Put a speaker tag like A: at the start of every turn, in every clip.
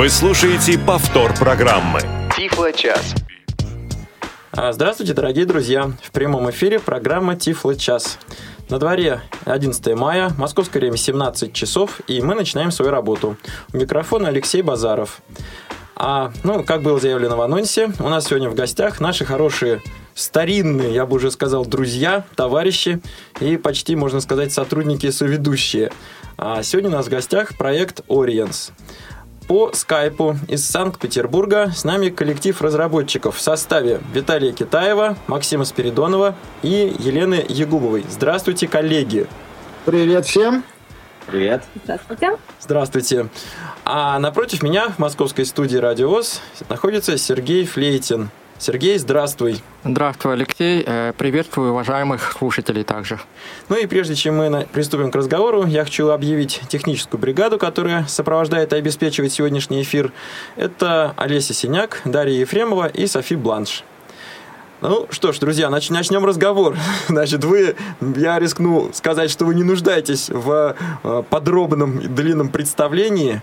A: Вы слушаете повтор программы.
B: Тифло час.
C: А, Здравствуйте, дорогие друзья! В прямом эфире программа Тифло час. На дворе 11 мая, московское время 17 часов, и мы начинаем свою работу. У микрофона Алексей Базаров. А, ну, как было заявлено в анонсе, у нас сегодня в гостях наши хорошие старинные, я бы уже сказал, друзья, товарищи и почти, можно сказать, сотрудники и соведущие. А сегодня у нас в гостях проект Oriens. По скайпу из Санкт-Петербурга с нами коллектив разработчиков в составе Виталия Китаева, Максима Спиридонова и Елены Ягубовой. Здравствуйте, коллеги!
D: Привет всем!
E: Привет.
F: Здравствуйте.
C: Здравствуйте. А напротив меня в московской студии «Радиовоз» находится Сергей Флейтин. Сергей, здравствуй.
G: Здравствуй, Алексей. Э, Приветствую уважаемых слушателей также.
C: Ну и прежде чем мы приступим к разговору, я хочу объявить техническую бригаду, которая сопровождает и обеспечивает сегодняшний эфир. Это Олеся Синяк, Дарья Ефремова и Софи Бланш. Ну что ж, друзья, нач- начнем разговор. Значит, вы, я рискну сказать, что вы не нуждаетесь в э, подробном длинном представлении.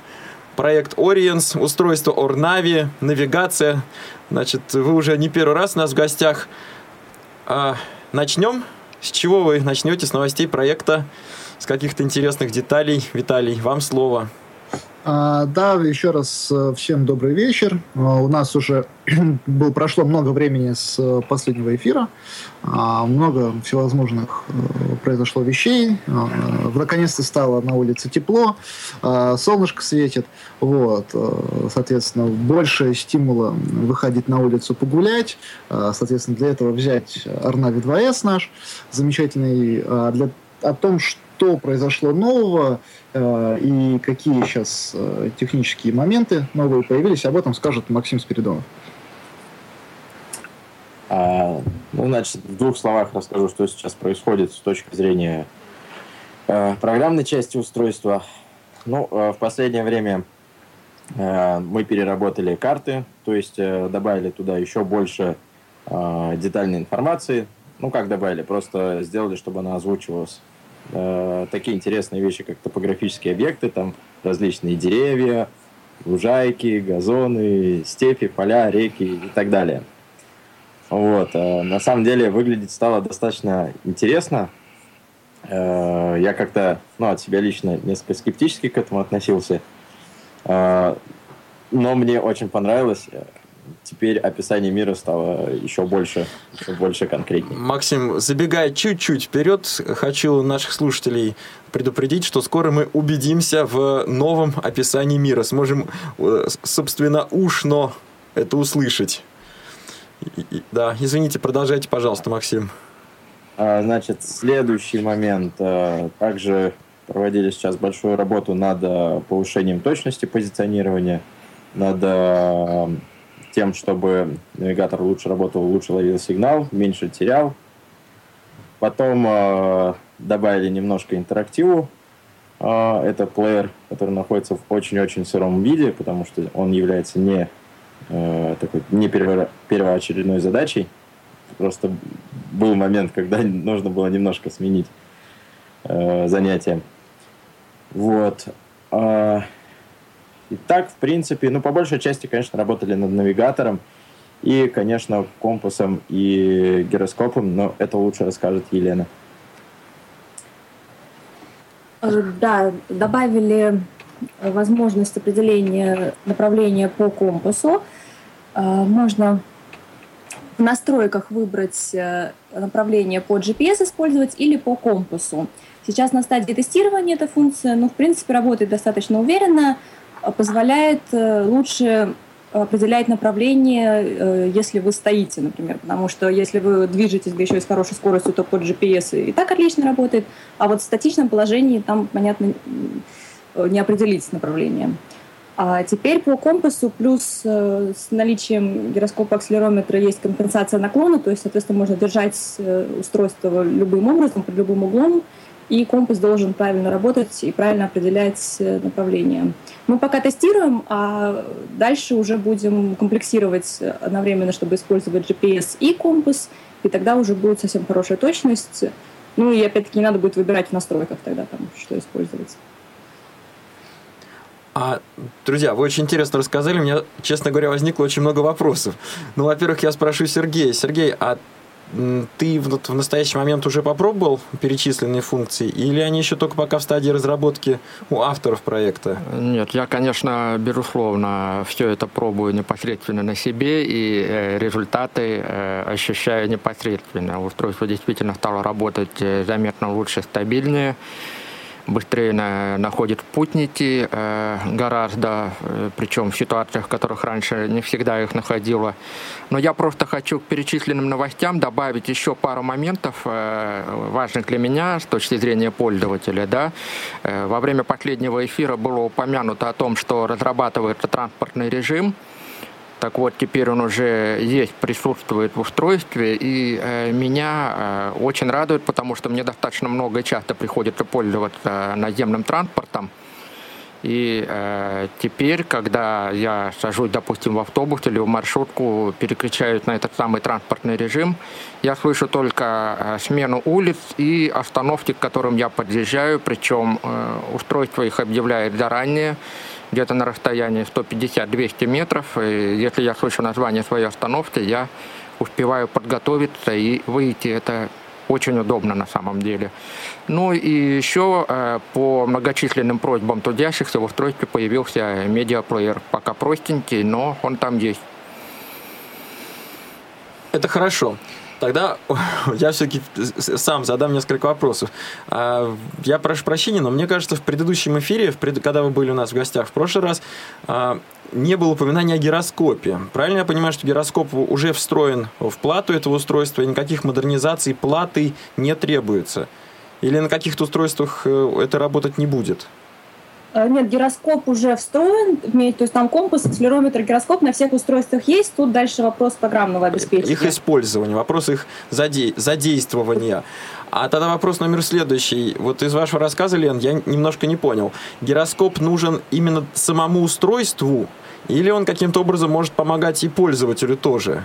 C: Проект Oriens, устройство Орнави, навигация. Значит, вы уже не первый раз у нас в гостях. А, начнем. С чего вы начнете? С новостей проекта, с каких-то интересных деталей. Виталий, вам слово.
D: А, да, еще раз э, всем добрый вечер. А, У нас уже был, прошло много времени с э, последнего эфира. А, Много всевозможных э, произошло вещей. А, Наконец-то стало на улице тепло, солнышко светит. Вот, э, соответственно, больше стимула выходить на улицу погулять. Соответственно, для этого взять Арнави 2С наш замечательный. Для, о том, что произошло нового, Э, и какие сейчас э, технические моменты новые появились, об этом скажет Максим Спиридонов.
E: А, ну, значит, в двух словах расскажу, что сейчас происходит с точки зрения э, программной части устройства. Ну, э, в последнее время э, мы переработали карты, то есть э, добавили туда еще больше э, детальной информации. Ну, как добавили, просто сделали, чтобы она озвучивалась. Э, такие интересные вещи, как топографические объекты, там различные деревья, лужайки, газоны, степи, поля, реки и так далее. Вот. э, На самом деле выглядеть стало достаточно интересно. Э, Я как-то, ну, от себя лично несколько скептически к этому относился. Но мне очень понравилось. Теперь описание мира стало еще больше, еще больше конкретнее.
C: Максим, забегая чуть-чуть вперед, хочу наших слушателей предупредить, что скоро мы убедимся в новом описании мира. Сможем, э, собственно, ушно это услышать. И- Да, извините, продолжайте, пожалуйста, Максим.
E: А, Значит, следующий момент. э, Также проводили сейчас большую работу над э, повышением точности позиционирования, над тем, чтобы навигатор лучше работал, лучше ловил сигнал, меньше терял. Потом э, добавили немножко интерактиву. Э, Это плеер, который находится в очень-очень сыром виде, потому что он является не э, такой не перво- первоочередной задачей. Просто был момент, когда нужно было немножко сменить э, занятие. Вот. А, и так, в принципе, ну, по большей части, конечно, работали над навигатором и, конечно, компасом и гироскопом, но это лучше расскажет Елена.
F: Э, Да, добавили э, возможность определения направления по компасу. Э, Можно в настройках выбрать направление по GPS использовать или по компасу. Сейчас на стадии тестирования эта функция, ну, в принципе, работает достаточно уверенно, позволяет э, лучше определять направление, э, если вы стоите, например, потому что если вы движетесь, да еще и с хорошей скоростью, то под GPS и так отлично работает, а вот в статичном положении там, понятно, не определить направление. А теперь по компасу плюс э, с наличием гироскопа акселерометра есть компенсация наклона, то есть, соответственно, можно держать э, устройство любым образом, под любым углом, и компас должен правильно работать и правильно определять э, направление. Мы пока тестируем, а дальше уже будем комплексировать одновременно, чтобы использовать GPS и компас, и тогда уже будет совсем хорошая точность. Ну и опять-таки не надо будет выбирать в настройках тогда там, что использовать.
C: А, друзья, вы очень интересно рассказали. У меня, честно говоря, возникло очень много вопросов. Ну, во-первых, я спрошу Сергея. Сергей, а ты в, в настоящий момент уже попробовал перечисленные функции, или они еще только пока в стадии разработки у авторов проекта?
G: Нет, я, конечно, безусловно, все это пробую непосредственно на себе, и э, результаты э, ощущаю непосредственно. Устройство действительно стало работать э, заметно лучше, стабильнее быстрее на, находит путники э, гораздо, э, причем в ситуациях, в которых раньше не всегда их находило. Но я просто хочу к перечисленным новостям добавить еще пару моментов, э, важных для меня с точки зрения пользователя. Да? Во время последнего эфира было упомянуто о том, что разрабатывается транспортный режим – так вот, теперь он уже есть, присутствует в устройстве, и э, меня э, очень радует, потому что мне достаточно много и часто приходится пользоваться наземным транспортом. И э, теперь, когда я сажусь, допустим, в автобус или в маршрутку, переключаюсь на этот самый транспортный режим, я слышу только э, смену улиц и остановки, к которым я подъезжаю, причем э, устройство их объявляет заранее где-то на расстоянии 150-200 метров. И если я слышу название своей остановки, я успеваю подготовиться и выйти. Это очень удобно на самом деле. Ну и еще э, по многочисленным просьбам трудящихся в устройстве появился медиаплеер. Пока простенький, но он там есть.
C: Это хорошо. Тогда я все-таки сам задам несколько вопросов. А, я прошу прощения, но мне кажется, в предыдущем эфире, когда вы были у нас в гостях в прошлый раз, а, не было упоминания о гироскопе. Правильно я понимаю, что гироскоп уже встроен в плату этого устройства, и никаких модернизаций платы не требуется? Или на каких-то устройствах э, это работать не будет?
F: Э, нет, гироскоп уже встроен, то есть там компас, акселерометр, гироскоп на всех устройствах есть. Тут дальше вопрос программного обеспечения.
C: Их использование, вопрос их заде... задействования. А тогда вопрос номер следующий. Вот из вашего рассказа, Лен, я немножко не понял. Гироскоп нужен именно самому устройству, или он каким-то образом может помогать и пользователю тоже?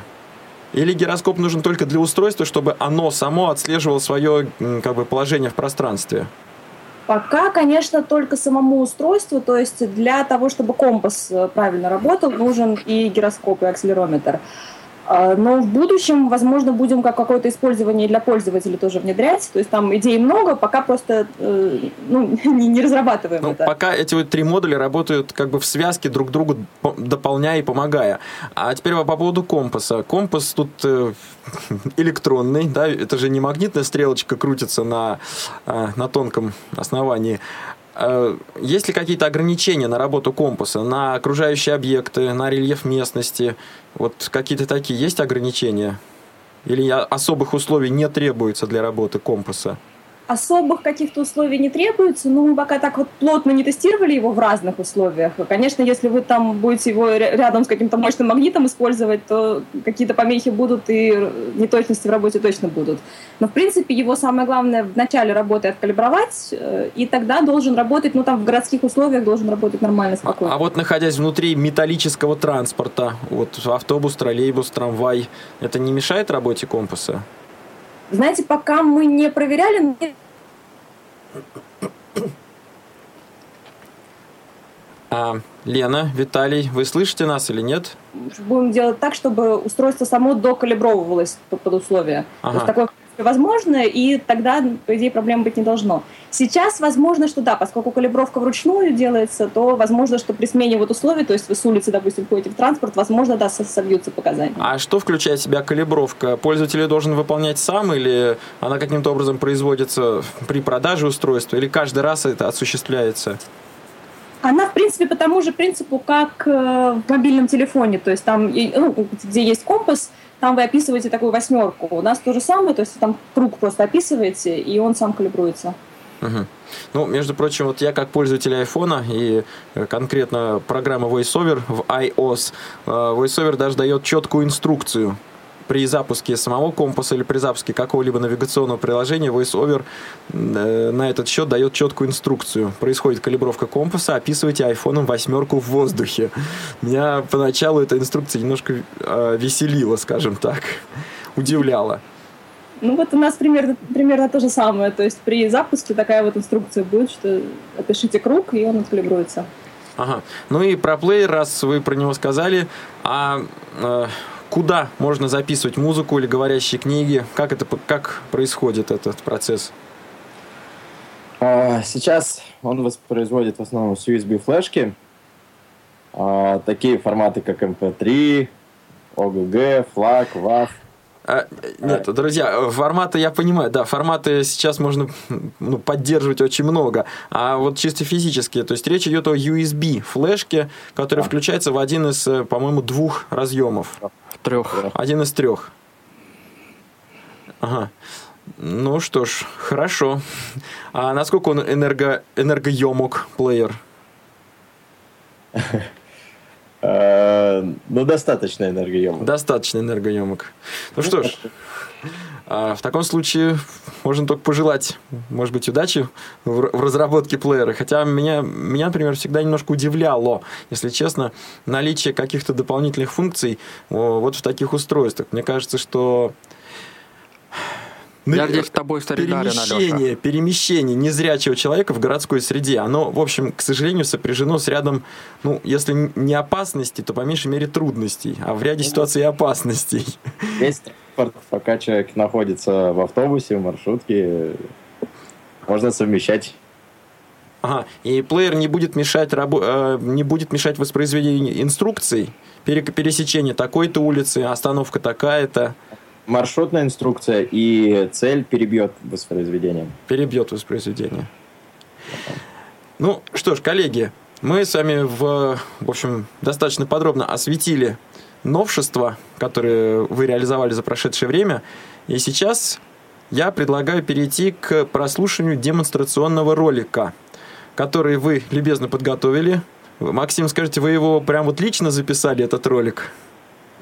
C: Или гироскоп нужен только для устройства, чтобы оно само отслеживало свое как бы, положение в пространстве?
F: Пока, конечно, только самому устройству, то есть для того, чтобы компас э, правильно работал, нужен и гироскоп, и акселерометр. А, но в будущем, возможно, будем как какое-то использование для пользователей тоже внедрять. То есть там идей много, пока просто э, ну, не, не разрабатываем
C: ну,
F: это.
C: Пока эти вот три модуля работают как бы в связке друг другу, дополняя и помогая. А теперь по поводу компаса. Компас тут э, электронный, да, это же не магнитная стрелочка крутится на, э, на тонком основании. Э, есть ли какие-то ограничения на работу компаса, на окружающие объекты, на рельеф местности? Вот какие-то такие есть ограничения? Или особых условий не требуется для работы компаса?
F: Особых каких-то условий не требуется, но мы пока так вот плотно не тестировали его в разных условиях. Конечно, если вы там будете его рядом с каким-то мощным магнитом использовать, то какие-то помехи будут и неточности в работе точно будут. Но, в принципе, его самое главное в начале работы откалибровать, э, и тогда должен работать, ну, там, в городских условиях должен работать нормально, спокойно.
C: А, а вот находясь внутри металлического транспорта, вот автобус, троллейбус, трамвай, это не мешает работе компаса?
F: Знаете, пока мы не проверяли,
C: а, Лена, Виталий, вы слышите нас или нет?
F: Будем делать так, чтобы устройство само докалибровывалось под, под условия. Ага. То есть такое возможно, и тогда, по идее, проблем быть не должно. Сейчас возможно, что да, поскольку калибровка вручную делается, то возможно, что при смене вот условий, то есть вы с улицы, допустим, ходите в транспорт, возможно, да, собьются показания.
C: А что включает в себя калибровка? Пользователь должен выполнять сам или она каким-то образом производится при продаже устройства, или каждый раз это осуществляется?
F: Она, в принципе, по тому же принципу, как э, в мобильном телефоне. То есть там, ну, где есть компас, там вы описываете такую восьмерку. У нас то же самое, то есть там круг просто описываете, и он сам калибруется.
C: Угу. Ну, между прочим, вот я как пользователь айфона и э, конкретно программа VoiceOver в iOS, э, VoiceOver даже дает четкую инструкцию при запуске самого компаса или при запуске какого-либо навигационного приложения VoiceOver э, на этот счет дает четкую инструкцию. Происходит калибровка компаса, описывайте айфоном восьмерку в воздухе. Меня поначалу эта инструкция немножко э, веселила, скажем так, удивляла.
F: Ну вот у нас примерно, примерно то же самое. То есть при запуске такая вот инструкция будет, что опишите круг, и он откалибруется.
C: Ага. Ну и про плеер, раз вы про него сказали, а э, куда можно записывать музыку или говорящие книги? Как это как происходит этот процесс?
E: А, сейчас он воспроизводит в основном с USB флешки. А, такие форматы, как MP3, OGG, FLAC, WAV.
C: А, нет, друзья, форматы я понимаю, да, форматы сейчас можно ну, поддерживать очень много, а вот чисто физически, то есть речь идет о USB флешке, которая включается в один из, э, по-моему, двух разъемов.
G: Трех.
C: Один из трех. Ага. Ну что ж, хорошо. А насколько он энерго, энергоемок, плеер?
E: Э, ну, достаточно энергоемок.
C: Достаточно энергоемок. Ну что ж, а, в таком случае можно только пожелать, может быть, удачи в разработке плеера. Хотя меня, меня, например, всегда немножко удивляло, если честно, наличие каких-то дополнительных функций вот в таких устройствах. Мне кажется, что
G: я здесь с тобой солидарен,
C: перемещение,
G: Алеша.
C: перемещение незрячего человека в городской среде, оно, в общем, к сожалению, сопряжено с рядом, ну, если не опасностей, то по меньшей мере трудностей, а в ряде ситуаций и опасностей.
E: Есть транспорт, пока человек находится в автобусе, в маршрутке, можно совмещать
C: Ага. И плеер не будет мешать, рабо- э, не будет мешать воспроизведению инструкций, пересечение такой-то улицы, остановка такая-то
E: маршрутная инструкция и цель перебьет воспроизведение.
C: Перебьет воспроизведение. Ну что ж, коллеги, мы с вами в, в общем, достаточно подробно осветили новшества, которые вы реализовали за прошедшее время. И сейчас я предлагаю перейти к прослушиванию демонстрационного ролика, который вы любезно подготовили. Максим, скажите, вы его прям вот лично записали, этот ролик?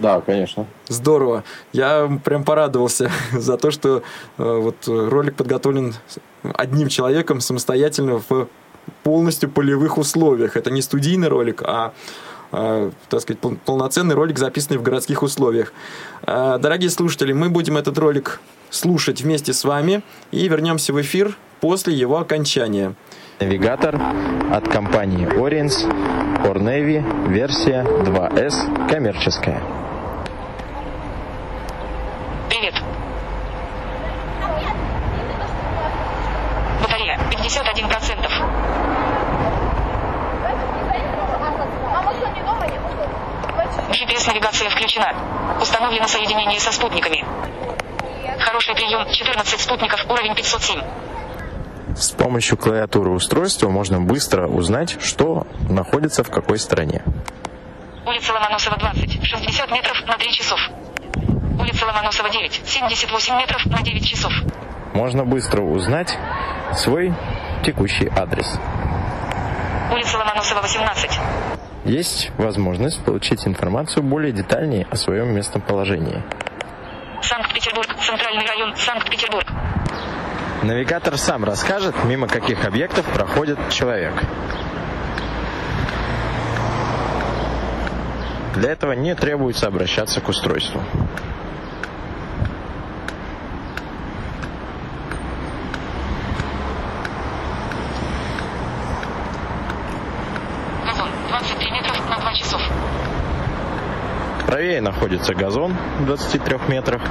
E: Да, конечно.
C: Здорово. Я прям порадовался за то, что э, вот ролик подготовлен одним человеком самостоятельно в полностью полевых условиях. Это не студийный ролик, а э, так сказать, полноценный ролик, записанный в городских условиях. Э, дорогие слушатели, мы будем этот ролик слушать вместе с вами и вернемся в эфир после его окончания.
B: Навигатор от компании Core Navy версия 2S коммерческая.
H: Привет. Батарея 51%. GPS-навигация включена. Установлено соединение со спутниками. Хороший прием. 14 спутников. Уровень 507.
B: С помощью клавиатуры устройства можно быстро узнать, что находится в какой стране.
H: Улица Ломоносова 20. 60 метров на 3 часов. Улица Ломоносова 9, 78 метров на 9 часов.
B: Можно быстро узнать свой текущий адрес.
H: Улица Ломоносова 18.
B: Есть возможность получить информацию более детальнее о своем местоположении.
H: Санкт-Петербург, центральный район, Санкт-Петербург.
B: Навигатор сам расскажет, мимо каких объектов проходит человек. Для этого не требуется обращаться к устройству. Правее находится газон в 23 метрах.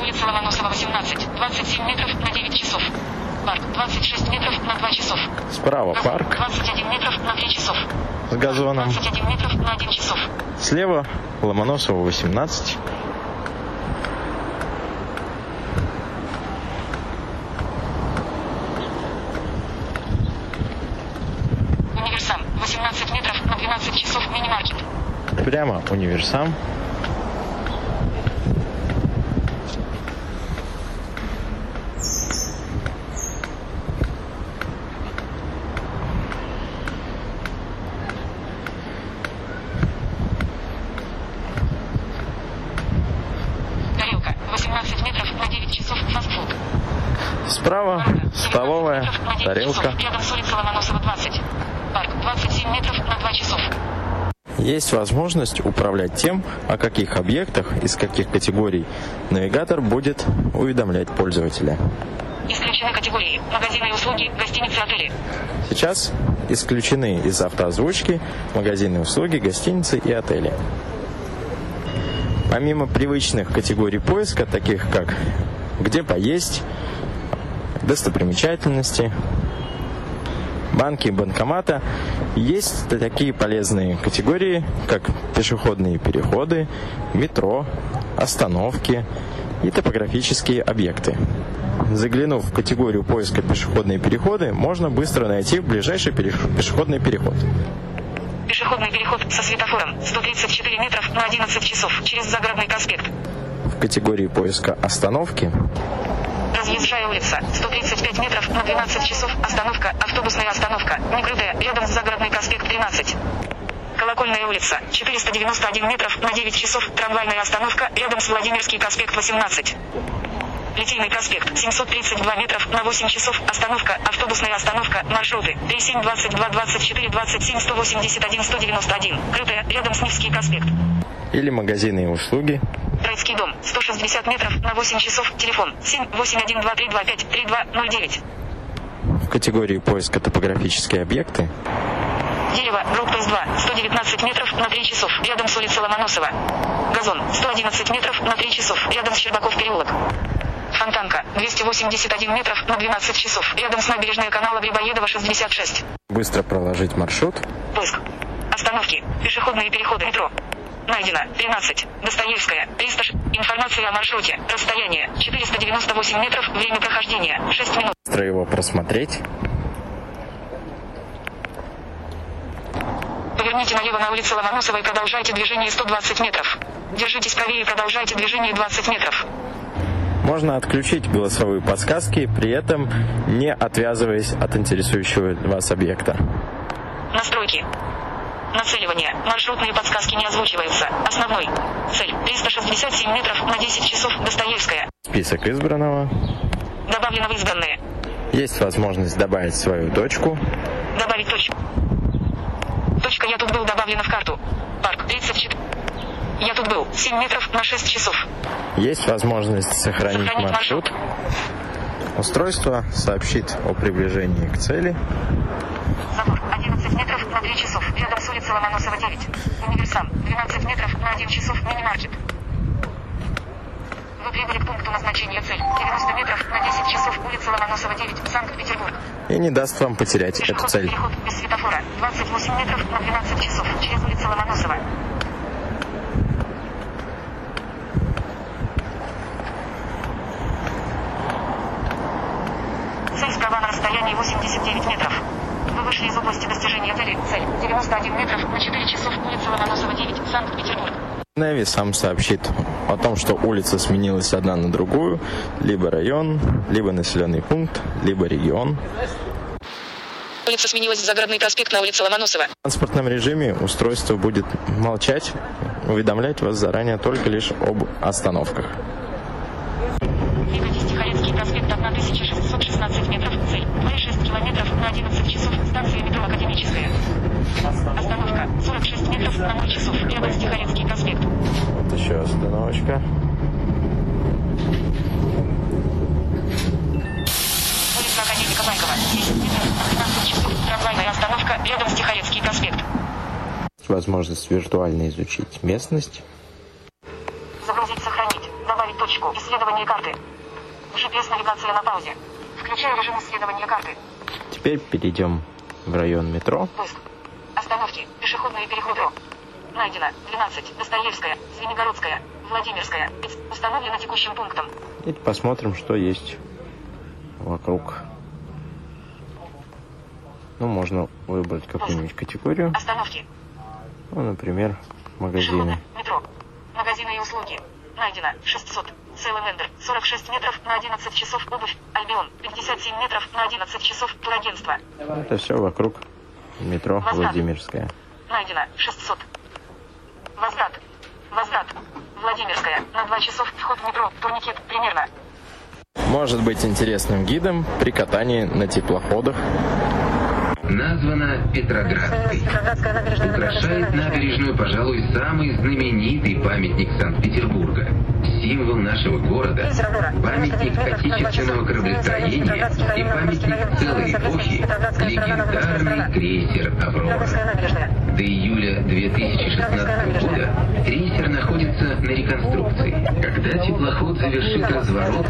H: Улица Ломоносова, 18. 27 метров на 9 часов. Парк 26 метров на 2 часов.
B: Справа парк.
H: 21 метров на 3 часов.
B: С газоном.
H: 21 метров на 1 часов.
B: Слева Ломоносова 18. Универсам.
H: Тарелка 18 метров на 9 часов фастфуд.
B: Справа столовая, тарелка.
H: Рядом с улицей Ломоносова 20. Парк 27 метров на 2 часов
B: есть возможность управлять тем, о каких объектах, из каких категорий навигатор будет уведомлять пользователя.
H: Исключены категории. Магазины и услуги, гостиницы, отели.
B: Сейчас исключены из автоозвучки магазины, услуги, гостиницы и отели. Помимо привычных категорий поиска, таких как где поесть, достопримечательности, банки и банкомата, есть такие полезные категории, как пешеходные переходы, метро, остановки и топографические объекты. Заглянув в категорию поиска пешеходные переходы, можно быстро найти ближайший пешеходный переход.
H: Пешеходный переход со светофором 134 метров на 11 часов через Загородный проспект.
B: В категории поиска остановки
H: Разъезжая улица. 135 метров на 12 часов. Остановка. Автобусная остановка. Некрытая. Рядом с Загородный проспект 13. Колокольная улица. 491 метров на 9 часов. Трамвайная остановка. Рядом с Владимирский проспект 18. Литейный проспект 732 метров на 8 часов остановка автобусная остановка маршруты 37 22 24 27 181 191 крытая рядом с Невский проспект
B: или магазины и услуги.
H: Троицкий дом 160 метров на 8 часов телефон 7 812325 3209
B: в категории поиска топографические объекты
H: Дерево, Брокпейс 2, 119 метров на 3 часов, рядом с улицей Ломоносова. Газон, 111 метров на 3 часов, рядом с Щербаков переулок. Фонтанка, 281 метров на 12 часов, рядом с набережной канала Грибоедова, 66.
B: Быстро проложить маршрут.
H: Поиск. Остановки, пешеходные переходы метро. Найдено 13. Достоевская. 300. Информация о маршруте. Расстояние 498 метров. Время прохождения 6 минут.
B: Быстро его просмотреть.
H: Поверните налево на улице Ломоносова и продолжайте движение 120 метров. Держитесь правее и продолжайте движение 20 метров.
B: Можно отключить голосовые подсказки, при этом не отвязываясь от интересующего вас объекта.
H: Настройки. Нацеливание. Маршрутные подсказки не озвучиваются. Основной. Цель. 367 метров на 10 часов. Достоевская.
B: Список избранного.
H: Добавлено в избранные.
B: Есть возможность добавить свою точку.
H: Добавить точку. Точка «Я тут был» добавлена в карту. Парк 34. Я тут был. 7 метров на 6 часов.
B: Есть возможность сохранить,
H: Сохранить
B: маршрут. Устройство сообщит о приближении к цели.
H: Забор 11 метров на 3 часов. Рядом с улицей Ломоносова 9. Универсам 12 метров на 1 часов. Мини-маркет. Вы прибыли к пункту назначения цель. 90 метров на 10 часов. Улица Ломоносова 9. Санкт-Петербург.
B: И не даст вам потерять эту
H: Пешеходный
B: цель.
H: переход без светофора. 28 метров на 12 часов. Через улицу Ломоносова. Цель справа на расстоянии 89 метров. Вы вышли из области достижения цели. Цель 91 метров на 4 часов. Улица Ломоносова 9. Санкт-Петербург.
B: Неви сам сообщит о том, что улица сменилась одна на другую, либо район, либо населенный пункт, либо регион.
H: Улица сменилась с Загородный проспект на улице Ломоносова.
B: В транспортном режиме устройство будет молчать, уведомлять вас заранее только лишь об остановках.
H: Тихорецкий проспект 1616 метров. Цель 2,6 километров на 11 часов. Станция метро Академическая. Остановка 46 метров 0 часов. Рядом с Тихорецкий проспект.
B: Вот еще остановочка.
H: Улица Академика Байкова. 10 метров на 12 часов. Трамвайная остановка рядом Тихорецкий проспект.
B: Возможность виртуально изучить местность.
H: Загрузить, сохранить. Добавить точку. Исследование карты. GPS-навигация на паузе. Включаю режим исследования карты.
B: Теперь перейдем в район метро.
H: Поиск. Остановки. Пешеходные переходы. Найдено. 12. Достоевская. Звенигородская. Владимирская. Установлено текущим пунктом.
B: И посмотрим, что есть вокруг. Ну, можно выбрать какую-нибудь категорию.
H: Остановки.
B: Ну, например, магазины.
H: Пешеходы. Метро. Магазины и услуги. Найдено. 600. Целый 46 метров на 11 часов. Обувь. Альбион. 57 метров на 11 часов. Турагентство.
B: Это все вокруг метро
H: Возврат.
B: Владимирская.
H: Найдено. 600. Возврат. Возврат. Владимирская. На 2 часов. Вход в метро. Турникет. Примерно.
B: Может быть интересным гидом при катании на теплоходах.
I: Названа Петроградской. Украшает набережную, пожалуй, самый знаменитый памятник Санкт-Петербурга. Символ нашего города, памятник отечественного кораблестроения и памятник целой эпохи легендарный крейсер «Аврора». До июля 2016 года крейсер находится на реконструкции. Когда теплоход завершит разворот,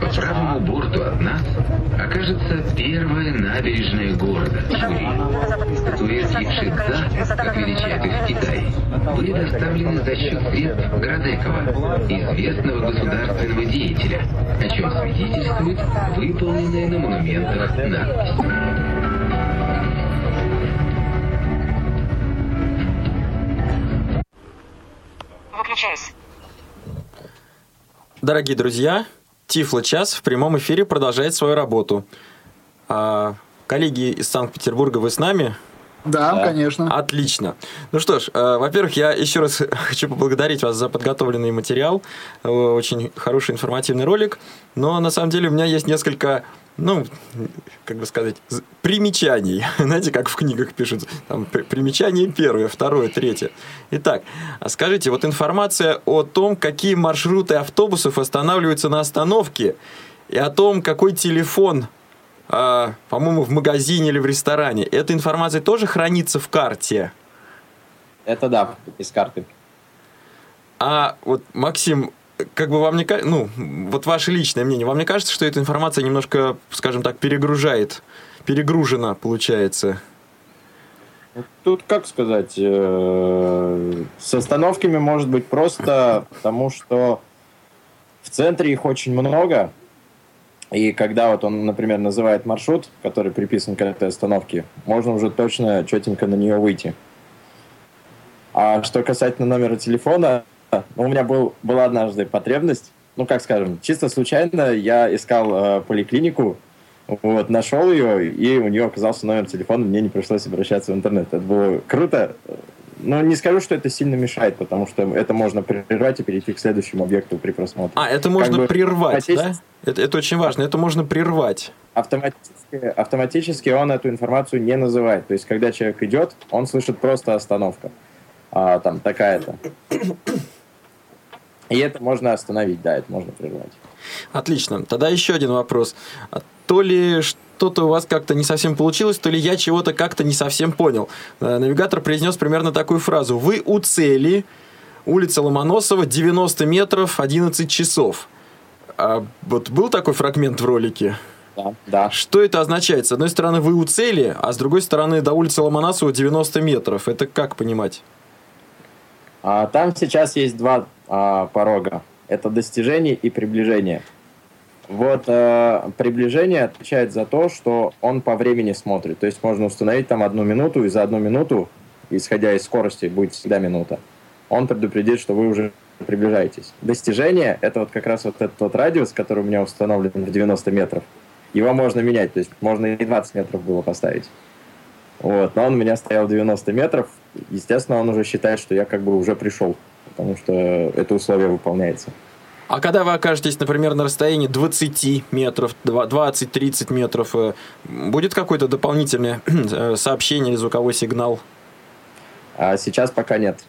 I: по правому борту от нас окажется первая набережная города Статуэтки Шидза, как величают их в Китае, были доставлены за счет средств Градекова, известного государственного деятеля, о чем свидетельствует выполненная на монументах надпись.
C: Выключаюсь. Дорогие друзья, Тифло час в прямом эфире продолжает свою работу. А, коллеги из Санкт-Петербурга, вы с нами?
D: Да, да, конечно.
C: Отлично. Ну что ж, э, во-первых, я еще раз хочу поблагодарить вас за подготовленный материал. Э, очень хороший информативный ролик. Но на самом деле у меня есть несколько ну, как бы сказать, примечаний. Знаете, как в книгах пишут, там примечание первое, второе, третье. Итак, скажите, вот информация о том, какие маршруты автобусов останавливаются на остановке, и о том, какой телефон, э, по-моему, в магазине или в ресторане, эта информация тоже хранится в карте?
E: Это да, из карты.
C: А вот, Максим, как бы вам не кажется, ну, вот ваше личное мнение, вам не кажется, что эта информация немножко, скажем так, перегружает, перегружена, получается?
E: Тут, как сказать, э, с остановками может быть просто, потому что в центре их очень много, и когда вот он, например, называет маршрут, который приписан к этой остановке, можно уже точно четенько на нее выйти. А что касательно номера телефона, ну, у меня был, была однажды потребность, ну, как скажем, чисто случайно я искал э, поликлинику, вот, нашел ее, и у нее оказался номер телефона, мне не пришлось обращаться в интернет. Это было круто. Но не скажу, что это сильно мешает, потому что это можно прервать и перейти к следующему объекту при просмотре.
C: А, это можно как бы прервать, да? Это, это очень важно, это можно прервать.
E: Автоматически, автоматически он эту информацию не называет. То есть, когда человек идет, он слышит просто остановка. А, там такая-то. И это можно остановить, да, это можно прервать.
C: Отлично. Тогда еще один вопрос. А то ли что-то у вас как-то не совсем получилось, то ли я чего-то как-то не совсем понял. Э, навигатор произнес примерно такую фразу. Вы у цели, улица Ломоносова, 90 метров, 11 часов. А вот был такой фрагмент в ролике?
E: Да, да.
C: Что это означает? С одной стороны, вы у цели, а с другой стороны, до улицы Ломоносова 90 метров. Это как понимать?
E: А, там сейчас есть два а, порога. Это достижение и приближение. Вот э, приближение отвечает за то, что он по времени смотрит. То есть можно установить там одну минуту, и за одну минуту, исходя из скорости, будет всегда минута. Он предупредит, что вы уже приближаетесь. Достижение — это вот как раз вот этот вот радиус, который у меня установлен в 90 метров. Его можно менять, то есть можно и 20 метров было поставить. Вот, но он у меня стоял 90 метров. Естественно, он уже считает, что я как бы уже пришел, потому что это условие выполняется.
C: А когда вы окажетесь, например, на расстоянии 20 метров, 20-30 метров, э, будет какое-то дополнительное э, сообщение или звуковой сигнал?
E: А сейчас пока нет.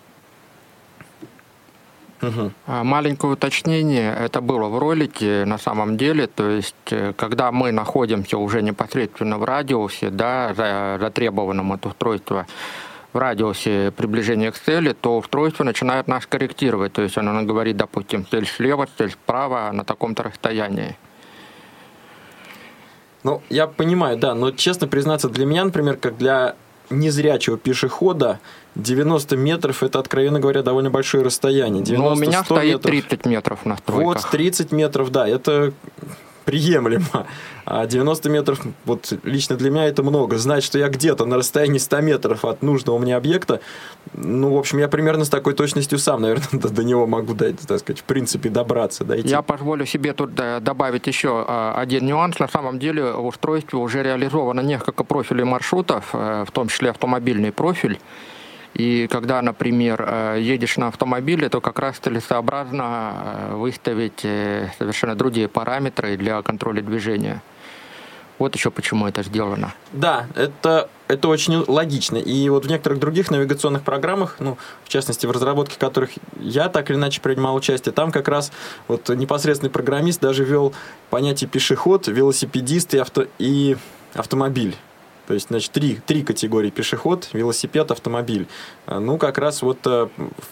G: Угу. Маленькое уточнение, это было в ролике на самом деле, то есть э, когда мы находимся уже непосредственно в радиусе, да, затребованном от устройства, в радиусе приближения к цели, то устройство начинает нас корректировать. То есть оно говорит, допустим, цель слева, цель справа на таком-то расстоянии.
C: Ну, я понимаю, да, но честно признаться, для меня, например, как для незрячего пешехода 90 метров это, откровенно говоря, довольно большое расстояние. 90,
G: Но у меня стоит метров. 30 метров на стройках.
C: Вот, 30 метров, да, это приемлемо. А 90 метров, вот лично для меня это много. Знать, что я где-то на расстоянии 100 метров от нужного мне объекта, ну, в общем, я примерно с такой точностью сам, наверное, до, до него могу, дать, так сказать, в принципе, добраться. Дойти.
G: Я позволю себе тут добавить еще а, один нюанс. На самом деле в устройстве уже реализовано несколько профилей маршрутов, э, в том числе автомобильный профиль. И когда, например, э, едешь на автомобиле, то как раз целесообразно э, выставить совершенно другие параметры для контроля движения. Вот еще почему это сделано.
C: Да, это, это очень логично. И вот в некоторых других навигационных программах, ну, в частности, в разработке которых я так или иначе принимал участие, там как раз вот непосредственный программист даже ввел понятие пешеход, велосипедист и, авто, и автомобиль. То есть, значит, три, три категории пешеход, велосипед, автомобиль. А, ну, как раз вот... Э,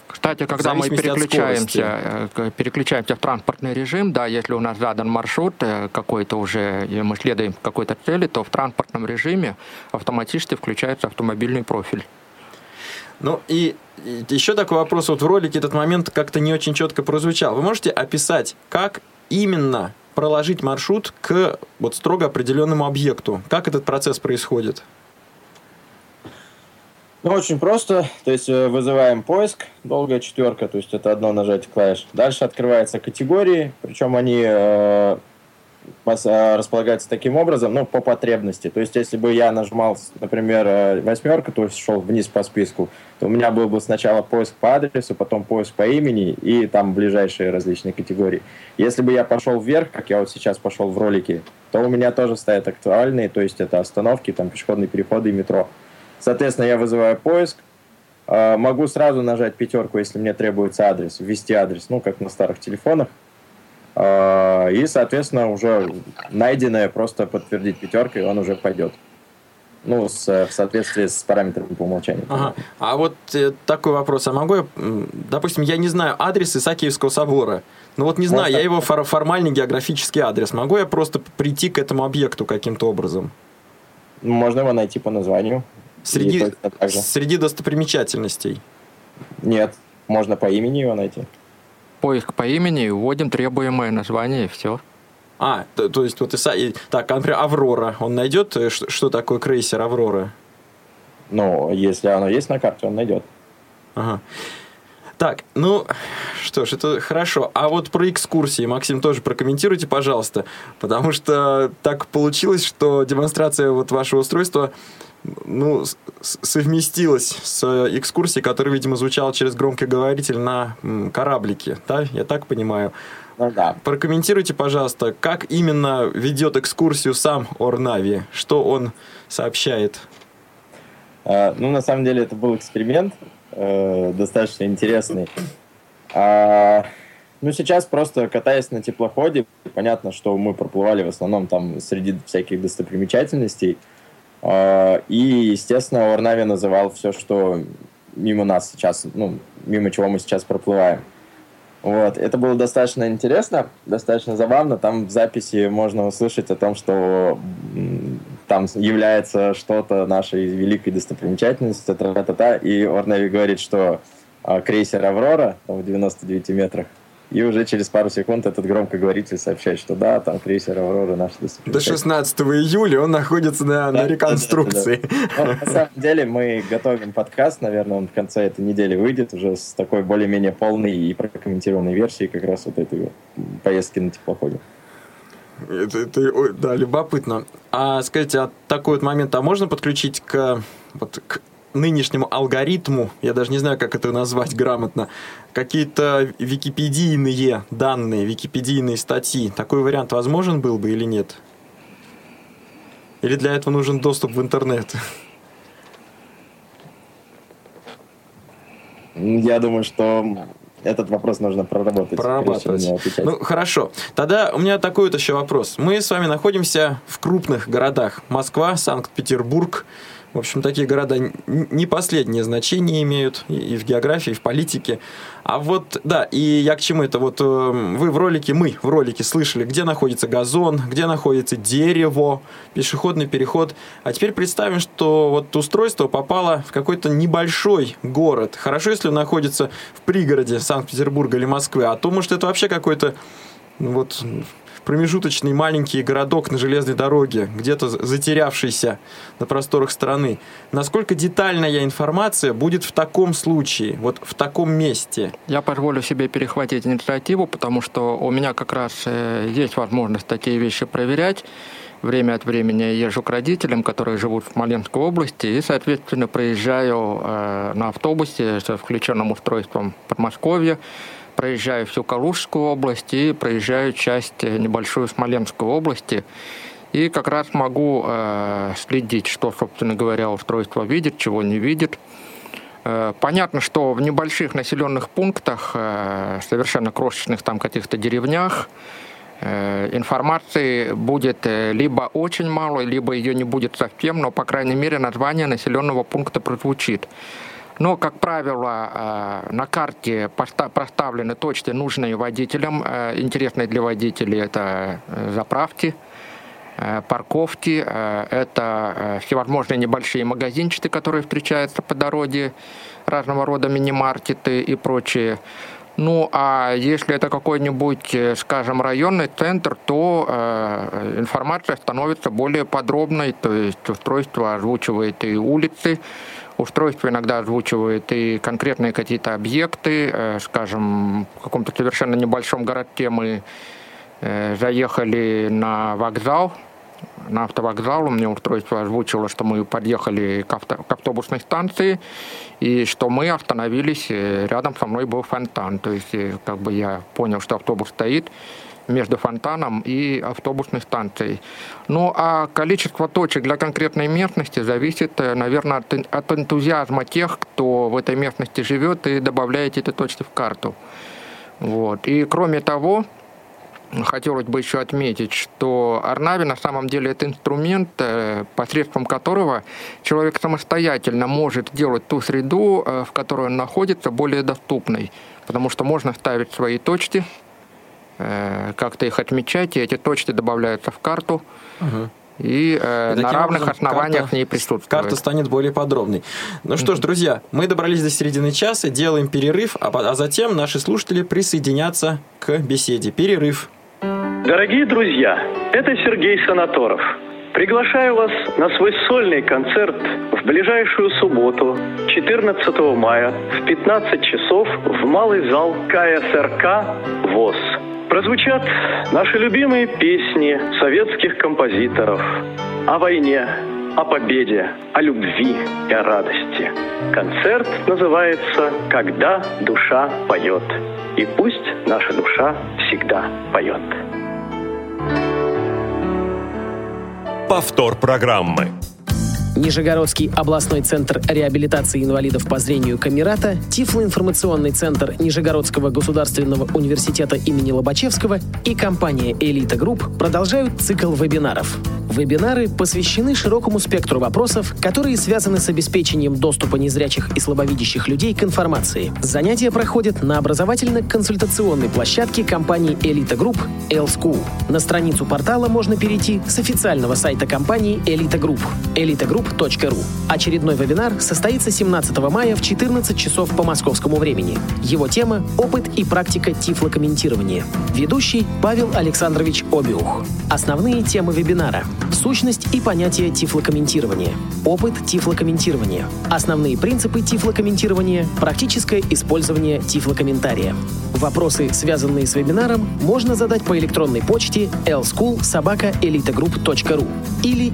G: Кстати, когда мы переключаемся, э, переключаемся в транспортный режим, да, если у нас задан маршрут э, какой-то уже, и мы следуем какой-то цели, то в транспортном режиме автоматически включается автомобильный профиль.
C: Ну и еще такой вопрос. Вот в ролике этот момент как-то не очень четко прозвучал. Вы можете описать, как именно проложить маршрут к вот строго определенному объекту. Как этот процесс происходит?
E: Ну, очень просто. То есть э, вызываем поиск, долгая четверка, то есть это одно нажатие клавиш. Дальше открываются категории, причем они э, располагается таким образом, ну, по потребности. То есть, если бы я нажимал, например, э, восьмерку, то есть шел вниз по списку, то у меня был бы сначала поиск по адресу, потом поиск по имени и там ближайшие различные категории. Если бы я пошел вверх, как я вот сейчас пошел в ролике, то у меня тоже стоят актуальные, то есть это остановки, там пешеходные переходы и метро. Соответственно, я вызываю поиск, э, могу сразу нажать пятерку, если мне требуется адрес, ввести адрес, ну, как на старых телефонах, и, соответственно, уже найденное просто подтвердить пятеркой, он уже пойдет. Ну, с, в соответствии с параметрами по умолчанию.
C: Ага. А вот э, такой вопрос. А могу я, допустим, я не знаю адрес Исаакиевского собора. Ну вот не знаю, Можно... я его фор- формальный географический адрес. Могу я просто прийти к этому объекту каким-то образом?
E: Можно его найти по названию.
C: Среди, среди достопримечательностей?
E: Нет, можно по имени его найти
G: поиск по имени, вводим требуемое название и все.
C: А, то, то есть вот и, так, например, Аврора, он найдет, э, что, что такое крейсер Аврора?
E: Ну, если оно есть на карте, он найдет.
C: Ага. Так, ну что ж, это хорошо. А вот про экскурсии, Максим, тоже прокомментируйте, пожалуйста. Потому что так получилось, что демонстрация вот вашего устройства ну, совместилась с экскурсией, которая, видимо, звучала через громкоговоритель на кораблике, да? Я так понимаю.
E: Ну да.
C: Прокомментируйте, пожалуйста, как именно ведет экскурсию сам Орнави, что он сообщает?
E: А, ну, на самом деле, это был эксперимент, э, достаточно интересный. А, ну, сейчас просто катаясь на теплоходе, понятно, что мы проплывали в основном там среди всяких достопримечательностей, и, естественно, Орнави называл все, что мимо нас сейчас, ну, мимо чего мы сейчас проплываем. Вот. Это было достаточно интересно, достаточно забавно. Там в записи можно услышать о том, что там является что-то нашей великой достопримечательностью, та-та-та, и Орнави говорит, что а, крейсер «Аврора» в 99 метрах и уже через пару секунд этот громкоговоритель сообщает, что да, там крейсер «Аврора» наш
C: До 16 июля он находится на, да, на реконструкции. Да, да,
E: да. на самом деле мы готовим подкаст, наверное, он в конце этой недели выйдет уже с такой более-менее полной и прокомментированной версией как раз вот этой поездки на теплоходе.
C: Это, это, да, любопытно. А скажите, а такой вот момент, а можно подключить к, вот, к нынешнему алгоритму, я даже не знаю, как это назвать грамотно, какие-то википедийные данные, википедийные статьи. Такой вариант возможен был бы или нет? Или для этого нужен доступ в интернет?
E: Я думаю, что этот вопрос нужно проработать.
C: Прорабатывать. Ну, хорошо. Тогда у меня такой вот еще вопрос. Мы с вами находимся в крупных городах. Москва, Санкт-Петербург, в общем, такие города не последнее значение имеют и в географии, и в политике. А вот, да, и я к чему это? Вот э, вы в ролике, мы в ролике слышали, где находится газон, где находится дерево, пешеходный переход. А теперь представим, что вот устройство попало в какой-то небольшой город. Хорошо, если он находится в пригороде Санкт-Петербурга или Москвы, а то, может, это вообще какой-то ну вот промежуточный маленький городок на железной дороге, где-то затерявшийся на просторах страны. Насколько детальная информация будет в таком случае, вот в таком месте?
G: Я позволю себе перехватить инициативу, потому что у меня как раз э, есть возможность такие вещи проверять время от времени езжу к родителям, которые живут в Смоленской области, и, соответственно, проезжаю э, на автобусе с включенным устройством Подмосковья, проезжаю всю Калужскую область и проезжаю часть э, небольшую Смоленской области. И как раз могу э, следить, что, собственно говоря, устройство видит, чего не видит. Э, понятно, что в небольших населенных пунктах, э, совершенно крошечных там каких-то деревнях, э, информации будет либо очень мало, либо ее не будет совсем, но, по крайней мере, название населенного пункта прозвучит. Но, как правило, на карте проставлены точки, нужные водителям, интересные для водителей это заправки, парковки, это всевозможные небольшие магазинчики, которые встречаются по дороге, разного рода мини-маркеты и прочее. Ну, а если это какой-нибудь, э, скажем, районный центр, то э, информация становится более подробной, то есть устройство озвучивает и улицы, устройство иногда озвучивает и конкретные какие-то объекты, э, скажем, в каком-то совершенно небольшом городке мы э, заехали на вокзал, на автовокзал, у меня устройство озвучило, что мы подъехали к, авто, к автобусной станции, и что мы остановились, э, рядом со мной был фонтан. То есть, как бы я понял, что автобус стоит между фонтаном и автобусной станцией. Ну, а количество точек для конкретной местности зависит, э, наверное, от, от энтузиазма тех, кто в этой местности живет и добавляет эти точки в карту. Вот. И кроме того, хотелось бы еще отметить, что Арнави на самом деле это инструмент, э, посредством которого человек самостоятельно может делать ту среду, э, в которой он находится, более доступной. Потому что можно ставить свои точки, как-то их отмечать, и эти точки добавляются в карту. Угу и э, и на равных образом, основаниях карта, в ней присутствует.
C: Карта станет более подробной. Ну что ж, друзья, мы добрались до середины часа, делаем перерыв, а, а затем наши слушатели присоединятся к беседе. Перерыв.
J: Дорогие друзья, это Сергей Санаторов. Приглашаю вас на свой сольный концерт в ближайшую субботу, 14 мая, в 15 часов в малый зал КСРК ВОЗ. Прозвучат наши любимые песни советских композиторов о войне, о победе, о любви и о радости. Концерт называется «Когда душа поет». И пусть наша душа всегда поет.
A: Повтор программы.
K: Нижегородский областной центр реабилитации инвалидов по зрению Камерата, Тифлоинформационный центр Нижегородского государственного университета имени Лобачевского и компания «Элита Групп» продолжают цикл вебинаров. Вебинары посвящены широкому спектру вопросов, которые связаны с обеспечением доступа незрячих и слабовидящих людей к информации. Занятия проходят на образовательно-консультационной площадке компании «Элита Групп» L-School. На страницу портала можно перейти с официального сайта компании «Элита Групп» elitagroup.ru. Очередной вебинар состоится 17 мая в 14 часов по московскому времени. Его тема – опыт и практика тифлокомментирования. Ведущий Павел Александрович Обиух. Основные темы вебинара – Сущность и понятие тифлокомментирования. Опыт тифлокомментирования. Основные принципы тифлокомментирования. Практическое использование тифлокомментария. Вопросы, связанные с вебинаром, можно задать по электронной почте lschool.elitagroup.ru или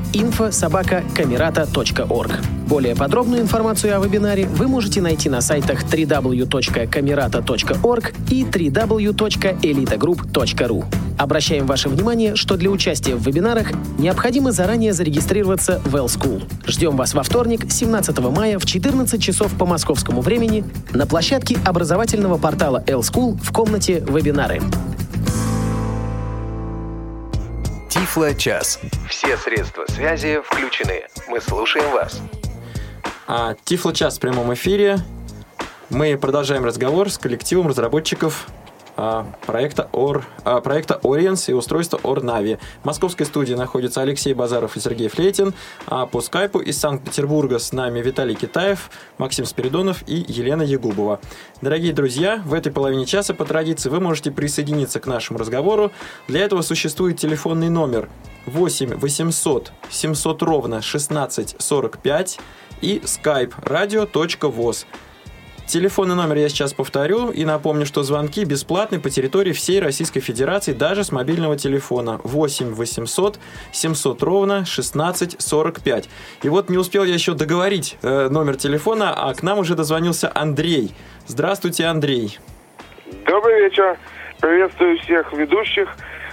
K: info.sobaka.camerata.org. Более подробную информацию о вебинаре вы можете найти на сайтах www.camerata.org и www.elitagroup.ru. Обращаем ваше внимание, что для участия в вебинарах необходимо заранее зарегистрироваться в L-School. Ждем вас во вторник, 17 мая в 14 часов по московскому времени на площадке образовательного портала L-School в комнате «Вебинары».
A: Тифло час. Все средства связи включены. Мы слушаем вас.
C: А, Тифло час в прямом эфире. Мы продолжаем разговор с коллективом разработчиков проекта, Ор, а, проекта Ориенс и устройства Орнави. В московской студии находятся Алексей Базаров и Сергей Флейтин, а по скайпу из Санкт-Петербурга с нами Виталий Китаев, Максим Спиридонов и Елена Ягубова. Дорогие друзья, в этой половине часа по традиции вы можете присоединиться к нашему разговору. Для этого существует телефонный номер 8 800 700 ровно 16 45 и skype radio.voz. Телефонный номер я сейчас повторю и напомню, что звонки бесплатны по территории всей Российской Федерации, даже с мобильного телефона 8 800 700 ровно 16 45. И вот не успел я еще договорить э, номер телефона, а к нам уже дозвонился Андрей. Здравствуйте, Андрей.
L: Добрый вечер. Приветствую всех ведущих.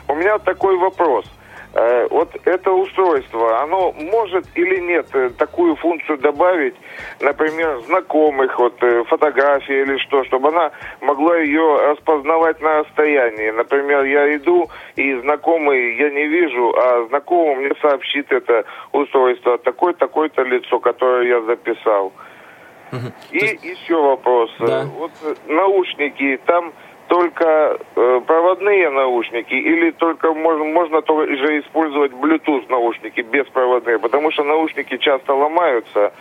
L: У меня такой вопрос. Э, вот это устройство, оно может или нет э, такую функцию добавить, например, знакомых, вот э, фотографии или что, чтобы она могла ее распознавать на расстоянии. Например, я иду и знакомый я не вижу, а знакомый мне сообщит это устройство, такое-такое-то лицо, которое я записал. И еще вопрос. Да. Вот наушники, там только э, проводные наушники или только можно, можно же использовать Bluetooth наушники беспроводные, потому что наушники часто ломаются,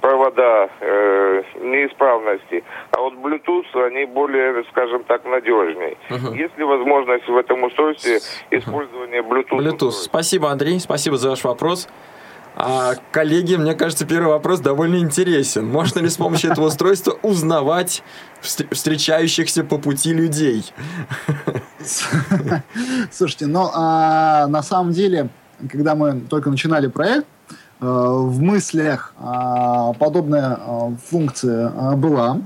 L: провода э, неисправности, а вот Bluetooth они более, скажем так, надежнее. Угу. Есть ли возможность в этом устройстве использования Bluetooth?
C: Bluetooth. Спасибо, Андрей, спасибо за ваш вопрос. А, коллеги, мне кажется, первый вопрос довольно интересен. Можно ли с помощью этого устройства узнавать встречающихся по пути людей?
D: Слушайте, ну, а, на самом деле, когда мы только начинали проект, э, в мыслях а, подобная а, функция а, была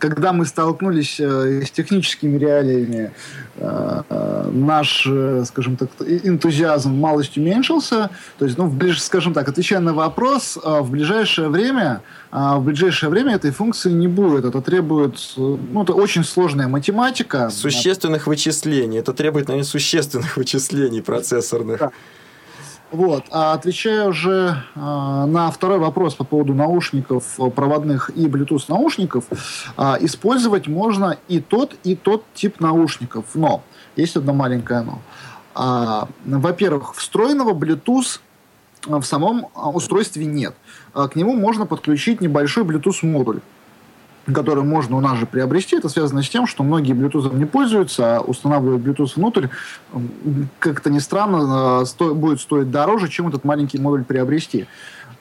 D: когда мы столкнулись э, с техническими реалиями, э, э, наш, скажем так, энтузиазм малость уменьшился. То есть, ну, в ближ... скажем так, отвечая на вопрос, в ближайшее время, в ближайшее время этой функции не будет. Это требует, ну, это очень сложная математика.
C: Существенных вычислений. Это требует, наверное, существенных вычислений процессорных. Да.
D: Вот. А отвечая уже э, на второй вопрос по поводу наушников проводных и Bluetooth наушников, э, использовать можно и тот, и тот тип наушников. Но есть одно маленькое но. А, во-первых, встроенного Bluetooth в самом устройстве нет. К нему можно подключить небольшой Bluetooth модуль который можно у нас же приобрести, это связано с тем, что многие Bluetooth не пользуются, а устанавливать Bluetooth внутрь, как-то ни странно, сто, будет стоить дороже, чем этот маленький модуль приобрести.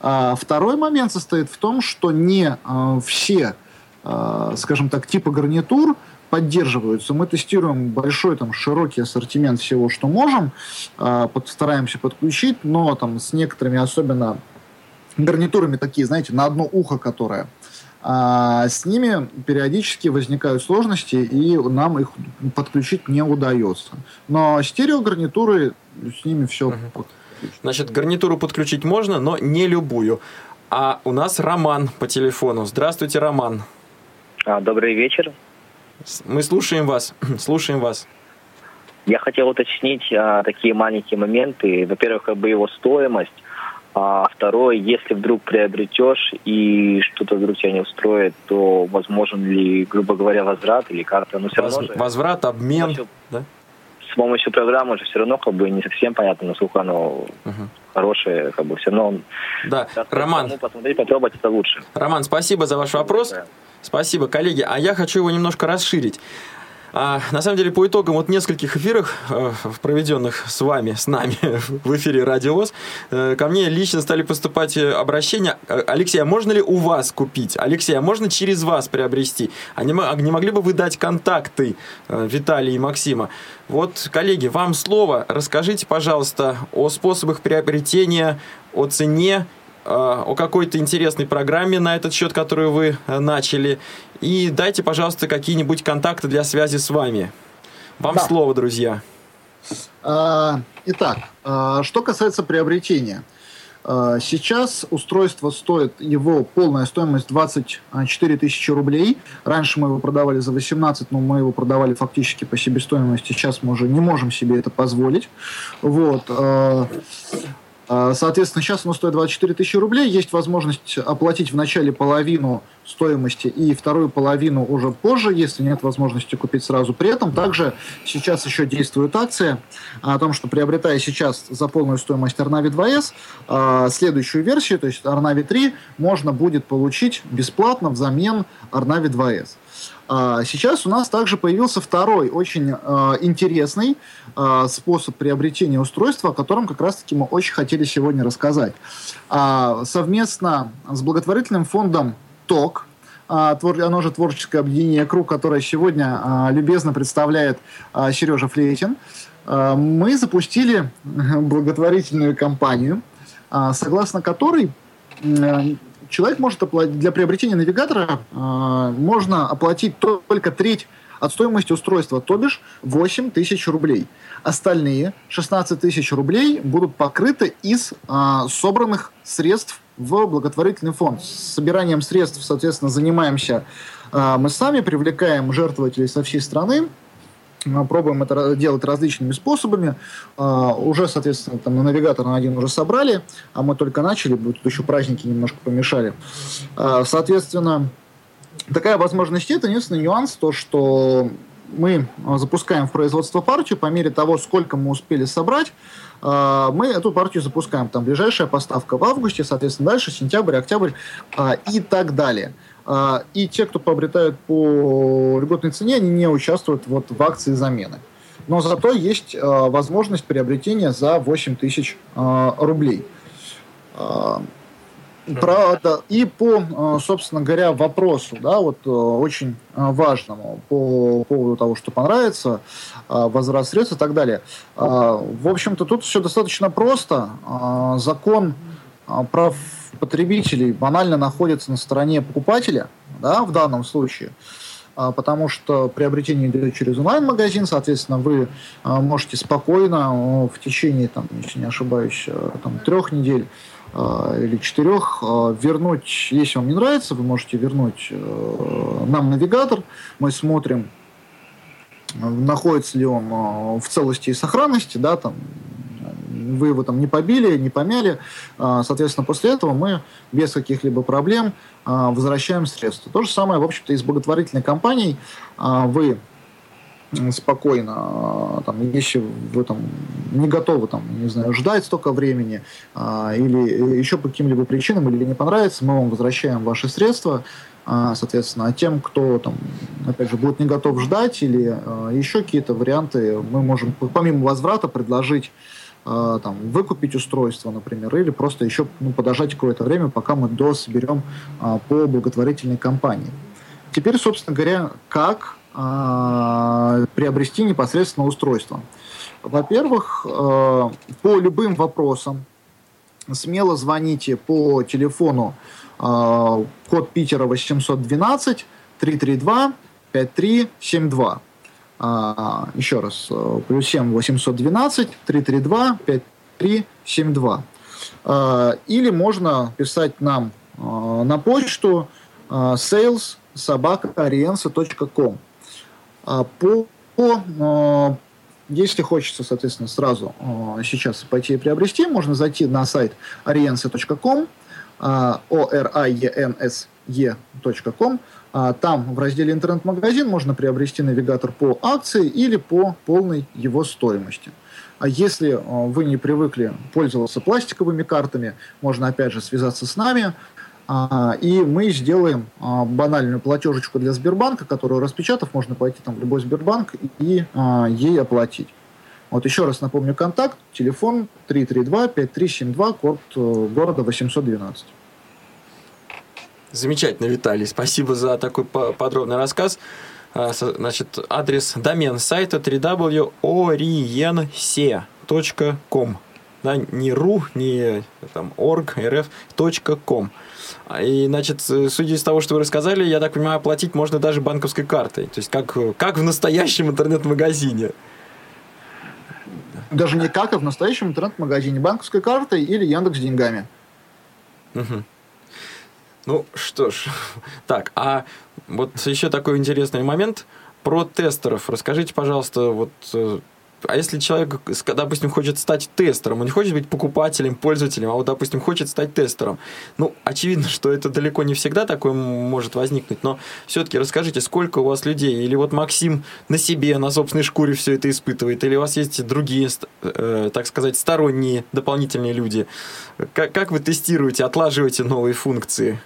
D: А второй момент состоит в том, что не а, все, а, скажем так, типы гарнитур поддерживаются. Мы тестируем большой, там, широкий ассортимент всего, что можем, а, под, стараемся подключить, но там с некоторыми, особенно гарнитурами такие, знаете, на одно ухо, которое а с ними периодически возникают сложности, и нам их подключить не удается. Но стереогарнитуры, с ними все. Угу.
C: Значит, гарнитуру подключить можно, но не любую. А у нас Роман по телефону. Здравствуйте, Роман.
M: А, добрый вечер.
C: Мы слушаем вас. слушаем вас.
M: Я хотел уточнить а, такие маленькие моменты. Во-первых, как бы его стоимость. А второе, если вдруг приобретешь и что-то вдруг тебя не устроит, то возможен ли, грубо говоря, возврат или как-то?
C: Ну, все Воз, равно же, возврат, обмен, помощью, да?
M: С помощью программы же все равно как бы не совсем понятно, насколько оно угу. хорошее, как бы все равно.
C: Да, Роман.
M: Посмотреть, попробовать это лучше.
C: Роман, спасибо за ваш вопрос. Да. Спасибо, коллеги. А я хочу его немножко расширить. А, на самом деле, по итогам вот нескольких эфиров, э, проведенных с вами, с нами в эфире Радио ВОЗ, э, ко мне лично стали поступать э, обращения. Алексей, а можно ли у вас купить? Алексей, а можно через вас приобрести? А не, а не могли бы вы дать контакты Виталия и Максима? Вот, коллеги, вам слово. Расскажите, пожалуйста, о способах приобретения, о цене о какой-то интересной программе на этот счет, которую вы начали, и дайте, пожалуйста, какие-нибудь контакты для связи с вами. Вам да. слово, друзья.
D: А, итак, а, что касается приобретения. А, сейчас устройство стоит, его полная стоимость 24 тысячи рублей. Раньше мы его продавали за 18, но мы его продавали фактически по себестоимости. Сейчас мы уже не можем себе это позволить. Вот. А, соответственно, сейчас оно стоит 24 тысячи рублей. Есть возможность оплатить в начале половину стоимости и вторую половину уже позже, если нет возможности купить сразу. При этом также сейчас еще действует акция о том, что приобретая сейчас за полную стоимость Arnavi 2S, а, следующую версию, то есть Arnavi 3, можно будет получить бесплатно взамен Arnavi 2S. А, сейчас у нас также появился второй очень э, интересный э, способ приобретения устройства, о котором как раз-таки мы очень хотели сегодня рассказать. Совместно с благотворительным фондом ТОК, оно же творческое объединение «Круг», которое сегодня любезно представляет Сережа Флейтин, мы запустили благотворительную кампанию, согласно которой человек может оплатить, для приобретения навигатора э, можно оплатить только треть от стоимости устройства, то бишь 8 тысяч рублей. Остальные 16 тысяч рублей будут покрыты из а, собранных средств в благотворительный фонд. С собиранием средств, соответственно, занимаемся а, мы сами, привлекаем жертвователей со всей страны, пробуем это делать различными способами. Uh, уже, соответственно, там на навигатор на один уже собрали, а мы только начали, тут еще праздники немножко помешали. Uh, соответственно, такая возможность есть. Единственный нюанс, то, что мы запускаем в производство партию по мере того, сколько мы успели собрать, мы эту партию запускаем. Там ближайшая поставка в августе, соответственно, дальше сентябрь, октябрь и так далее. А, и те, кто приобретают по льготной цене, они не участвуют вот в акции замены. Но зато есть а, возможность приобретения за 8 тысяч а, рублей. Правда, и по, собственно говоря, вопросу, да, вот очень важному по поводу того, что понравится, возврат средств и так далее. В общем-то, тут все достаточно просто. Закон прав потребителей банально находится на стороне покупателя, да, в данном случае, а, потому что приобретение идет через онлайн-магазин, соответственно, вы а, можете спокойно в течение, там, если не ошибаюсь, там, трех недель а, или четырех вернуть, если вам не нравится, вы можете вернуть нам навигатор, мы смотрим, находится ли он в целости и сохранности, да, там вы его там не побили, не помяли. А, соответственно, после этого мы без каких-либо проблем а, возвращаем средства. То же самое, в общем-то, и с благотворительной компанией. А, вы спокойно, там, если вы там не готовы, там, не знаю, ждать столько времени, или еще по каким-либо причинам, или не понравится, мы вам возвращаем ваши средства, соответственно, а тем, кто там, опять же, будет не готов ждать или еще какие-то варианты, мы можем помимо возврата предложить а, там, выкупить устройство, например, или просто еще ну, подождать какое-то время, пока мы дособерем а, по благотворительной кампании. Теперь, собственно говоря, как а, приобрести непосредственно устройство. Во-первых, а, по любым вопросам смело звоните по телефону а, код Питера 812 332 5372. А, еще раз, э, плюс 7 812 332 5372. А, или можно писать нам а, на почту а, sales собака а, по, по если хочется, соответственно, сразу сейчас пойти и приобрести, можно зайти на сайт ariense.com, o r i e n s e.com, там в разделе интернет-магазин можно приобрести навигатор по акции или по полной его стоимости. А если а, вы не привыкли пользоваться пластиковыми картами, можно опять же связаться с нами, а, и мы сделаем банальную платежечку для Сбербанка, которую распечатав, можно пойти там в любой Сбербанк и ей оплатить. Вот еще раз напомню контакт, телефон 332-5372, код э, города 812.
C: Замечательно, Виталий. Спасибо за такой подробный рассказ. А, значит, адрес домен сайта www.oriense.com. Да, не ру, не там, org, rf, .com. И, значит, судя из того, что вы рассказали, я так понимаю, оплатить можно даже банковской картой. То есть, как, как в настоящем интернет-магазине.
D: Даже не как, а в настоящем интернет-магазине. Банковской картой или Яндекс деньгами.
C: Угу. Ну что ж, так, а вот еще такой интересный момент про тестеров. Расскажите, пожалуйста, вот э, а если человек, допустим, хочет стать тестером, он не хочет быть покупателем, пользователем, а вот, допустим, хочет стать тестером, ну, очевидно, что это далеко не всегда такое может возникнуть, но все-таки расскажите, сколько у вас людей, или вот Максим на себе, на собственной шкуре все это испытывает, или у вас есть другие, э, так сказать, сторонние дополнительные люди? Как, как вы тестируете, отлаживаете новые функции?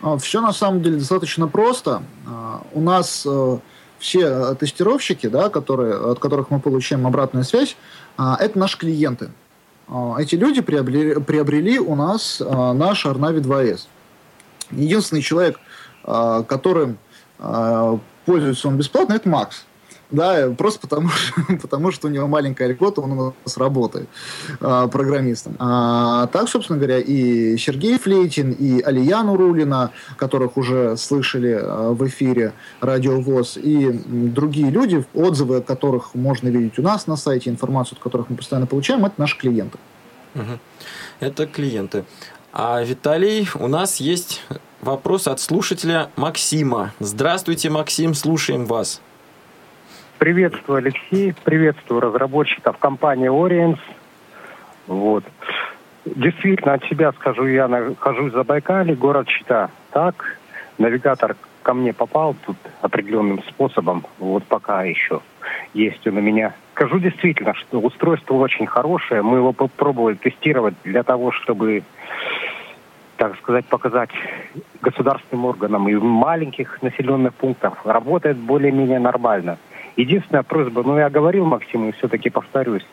D: А, все на самом деле достаточно просто. А, у нас э, все э, тестировщики, да, которые, от которых мы получаем обратную связь, а, это наши клиенты. Эти люди приобрели, приобрели у нас наш Arnavi 2S. Единственный человек, которым пользуется он бесплатно, это Макс. Да, просто потому, потому что у него маленькая льгота, он у нас работает э, программистом. А так, собственно говоря, и Сергей Флейтин, и Алия Нурулина, которых уже слышали э, в эфире Радио ВОЗ, и другие люди, отзывы которых можно видеть у нас на сайте, информацию от которых мы постоянно получаем, это наши клиенты.
C: Это клиенты. А Виталий, у нас есть вопрос от слушателя Максима. Здравствуйте, Максим, слушаем вас.
N: Приветствую, Алексей. Приветствую разработчиков компании Orients. Вот. Действительно, от себя скажу, я нахожусь за Байкале, город Чита. Так, навигатор ко мне попал тут определенным способом, вот пока еще есть он у меня. Скажу действительно, что устройство очень хорошее. Мы его попробовали тестировать для того, чтобы, так сказать, показать государственным органам и в маленьких населенных пунктах. Работает более-менее нормально. Единственная просьба, ну я говорил Максиму, все-таки повторюсь,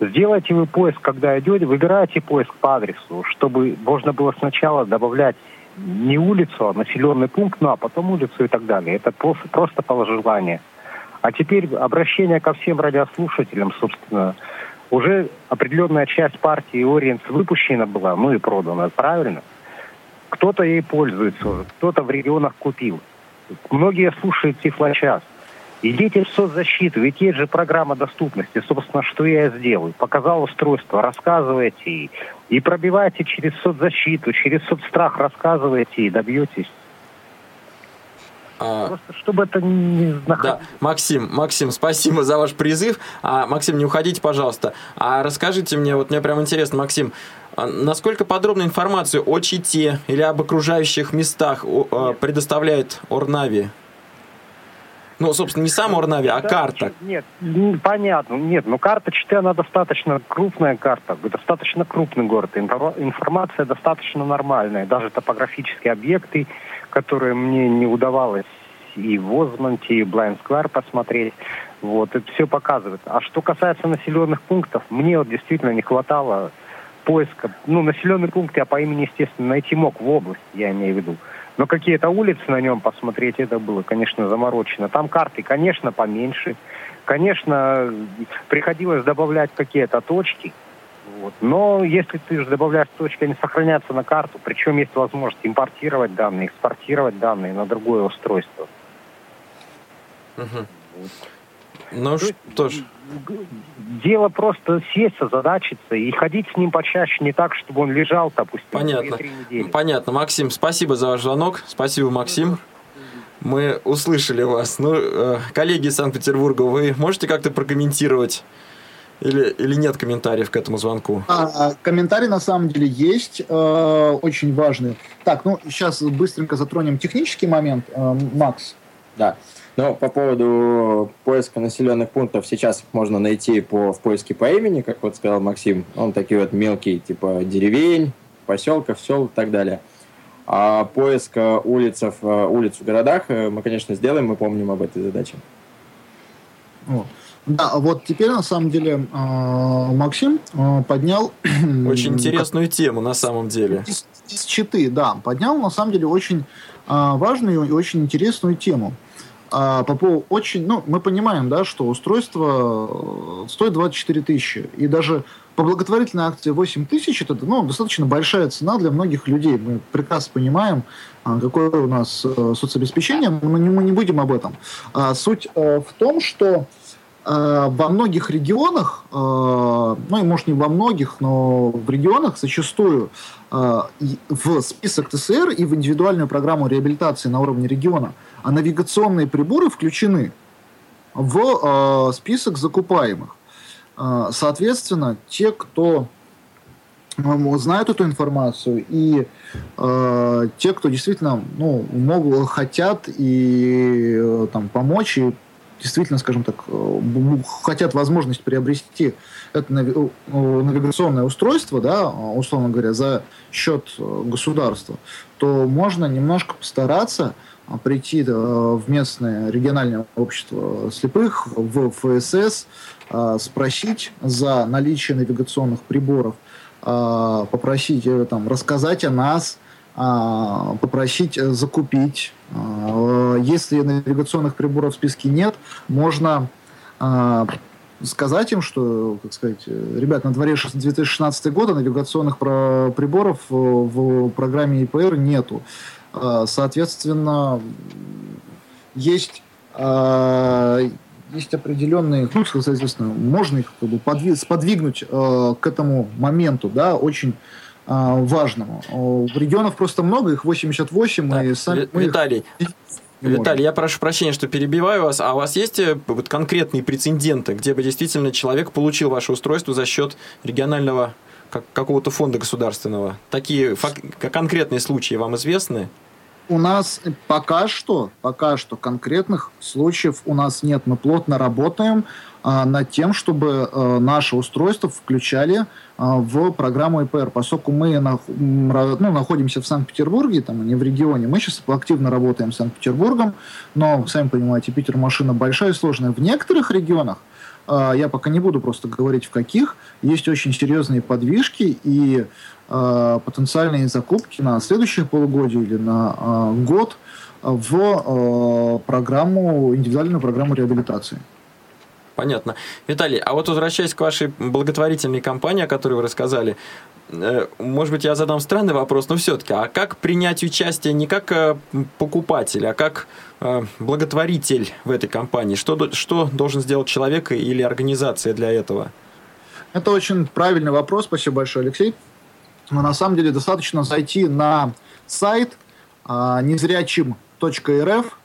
N: сделайте вы поиск, когда идете, выбирайте поиск по адресу, чтобы можно было сначала добавлять не улицу, а населенный пункт, ну а потом улицу и так далее. Это просто, просто по желанию. А теперь обращение ко всем радиослушателям, собственно. Уже определенная часть партии Ориенс выпущена была, ну и продана, правильно? Кто-то ей пользуется, кто-то в регионах купил. Многие слушают Тифлочас. Идите в соцзащиту, ведь есть же программа доступности. Собственно, что я сделаю? Показал устройство, рассказывайте и, и пробивайте через соцзащиту, через соцстрах рассказывайте и добьетесь.
C: А, Просто чтобы это не Да, Максим, Максим, спасибо за ваш призыв. А, Максим, не уходите, пожалуйста. А расскажите мне, вот мне прям интересно, Максим, а насколько подробную информацию о Чите или об окружающих местах а, предоставляет Орнави? Ну, собственно, не сам Орнави, а карта.
N: Нет, понятно. Нет, но карта Читы, она достаточно крупная карта, достаточно крупный город. Информация достаточно нормальная. Даже топографические объекты, которые мне не удавалось и в Озмонте, и в Блайнсквар посмотреть. Вот, это все показывает. А что касается населенных пунктов, мне вот действительно не хватало поиска. Ну, населенный пункт я по имени, естественно, найти мог в области, я имею в виду. Но какие-то улицы на нем посмотреть, это было, конечно, заморочено. Там карты, конечно, поменьше. Конечно, приходилось добавлять какие-то точки. Вот. Но если ты же добавляешь точки, они сохранятся на карту. Причем есть возможность импортировать данные, экспортировать данные на другое устройство.
C: Угу. Ну То что ж.
N: Дело просто сесть, озадачиться и ходить с ним почаще не так, чтобы он лежал, допустим,
C: Понятно. Понятно. Максим, спасибо за ваш звонок. Спасибо, Максим. Мы услышали вас. Ну, э, коллеги из Санкт-Петербурга, вы можете как-то прокомментировать или, или нет комментариев к этому звонку?
D: А, комментарий на самом деле есть, э, очень важный. Так, ну сейчас быстренько затронем технический момент. Э, Макс.
E: Да. Но по поводу поиска населенных пунктов, сейчас их можно найти по, в поиске по имени, как вот сказал Максим. Он такие вот мелкие, типа деревень, поселков, сел и так далее. А поиск улиц, улиц в городах мы, конечно, сделаем, мы помним об этой задаче.
D: Да, вот теперь на самом деле а, Максим а, поднял...
C: Очень интересную тему на самом деле.
D: Из, из читы, да, поднял на самом деле очень а, важную и очень интересную тему а, по поводу очень, ну, мы понимаем, да, что устройство э, стоит 24 тысячи, и даже по благотворительной акции 8 тысяч это ну, достаточно большая цена для многих людей. Мы прекрасно понимаем, а, какое у нас э, соцобеспечение, но мы не будем об этом. А суть э, в том, что во многих регионах, ну и может не во многих, но в регионах зачастую в список ТСР и в индивидуальную программу реабилитации на уровне региона – а навигационные приборы включены в э, список закупаемых. Э, соответственно, те, кто э, знают эту информацию, и э, те, кто действительно ну, могут, хотят и э, там, помочь, и действительно, скажем так, э, хотят возможность приобрести это навигационное устройство, да, условно говоря, за счет государства, то можно немножко постараться прийти э, в местное региональное общество слепых, в ФСС, а, спросить за наличие навигационных приборов, а, попросить э, там, рассказать о нас, попросить закупить если навигационных приборов в списке нет, можно сказать им, что, как сказать, ребят, на дворе 2016 года навигационных приборов в программе ИПР нету. Соответственно, есть есть определенные, ну, соответственно, можно их как бы сподвигнуть э, к этому моменту, да, очень важному. В регионов просто много, их 88, так, и
C: сами Виталий, их... Виталий, я прошу прощения, что перебиваю вас. А у вас есть э, вот конкретные прецеденты, где бы действительно человек получил ваше устройство за счет регионального какого-то фонда государственного? Такие конкретные случаи вам известны?
D: У нас пока что, пока что конкретных случаев у нас нет. Мы плотно работаем а, над тем, чтобы а, наше устройство включали а, в программу ИПР. Поскольку мы на, ну, находимся в Санкт-Петербурге, там, а не в регионе, мы сейчас активно работаем с Санкт-Петербургом, но, сами понимаете, Питер машина большая и сложная. В некоторых регионах я пока не буду просто говорить в каких, есть очень серьезные подвижки, и Э, потенциальные закупки на следующее полугодие или на э, год в программу, индивидуальную программу реабилитации.
C: Понятно. Виталий, а вот возвращаясь к вашей благотворительной кампании, о которой вы рассказали, может быть, я задам странный вопрос, но все-таки, а как принять участие не как покупатель, а как благотворитель в этой кампании? Что, что должен сделать человек или организация для этого?
D: Это очень правильный вопрос. Спасибо большое, Алексей но на самом деле достаточно зайти на сайт а, незрячим.рф,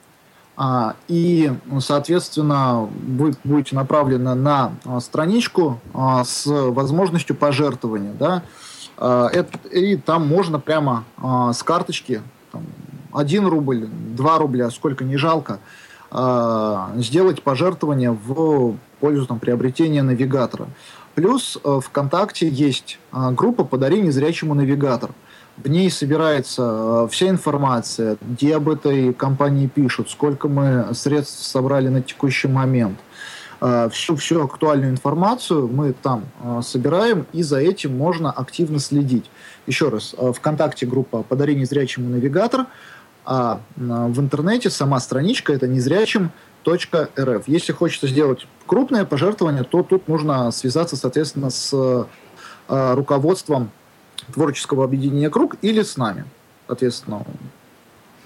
D: а, и, соответственно, вы будете направлены на а, страничку с возможностью пожертвования. Да? А, это, и там можно прямо а, с карточки там, 1 рубль, 2 рубля, сколько не жалко, а, сделать пожертвование в пользу там, приобретения навигатора. Плюс э, ВКонтакте есть э, группа «Подари незрячему навигатор». В ней собирается э, вся информация, где об этой компании пишут, сколько мы средств собрали на текущий момент. Всю, всю актуальную информацию мы там собираем, и за этим можно активно следить. Еще раз, ВКонтакте группа «Подари незрячему навигатор», а в интернете сама страничка это незрячим рф. Если хочется сделать крупное пожертвование, то тут нужно связаться, соответственно, с э, руководством творческого объединения «Круг» или с нами, соответственно.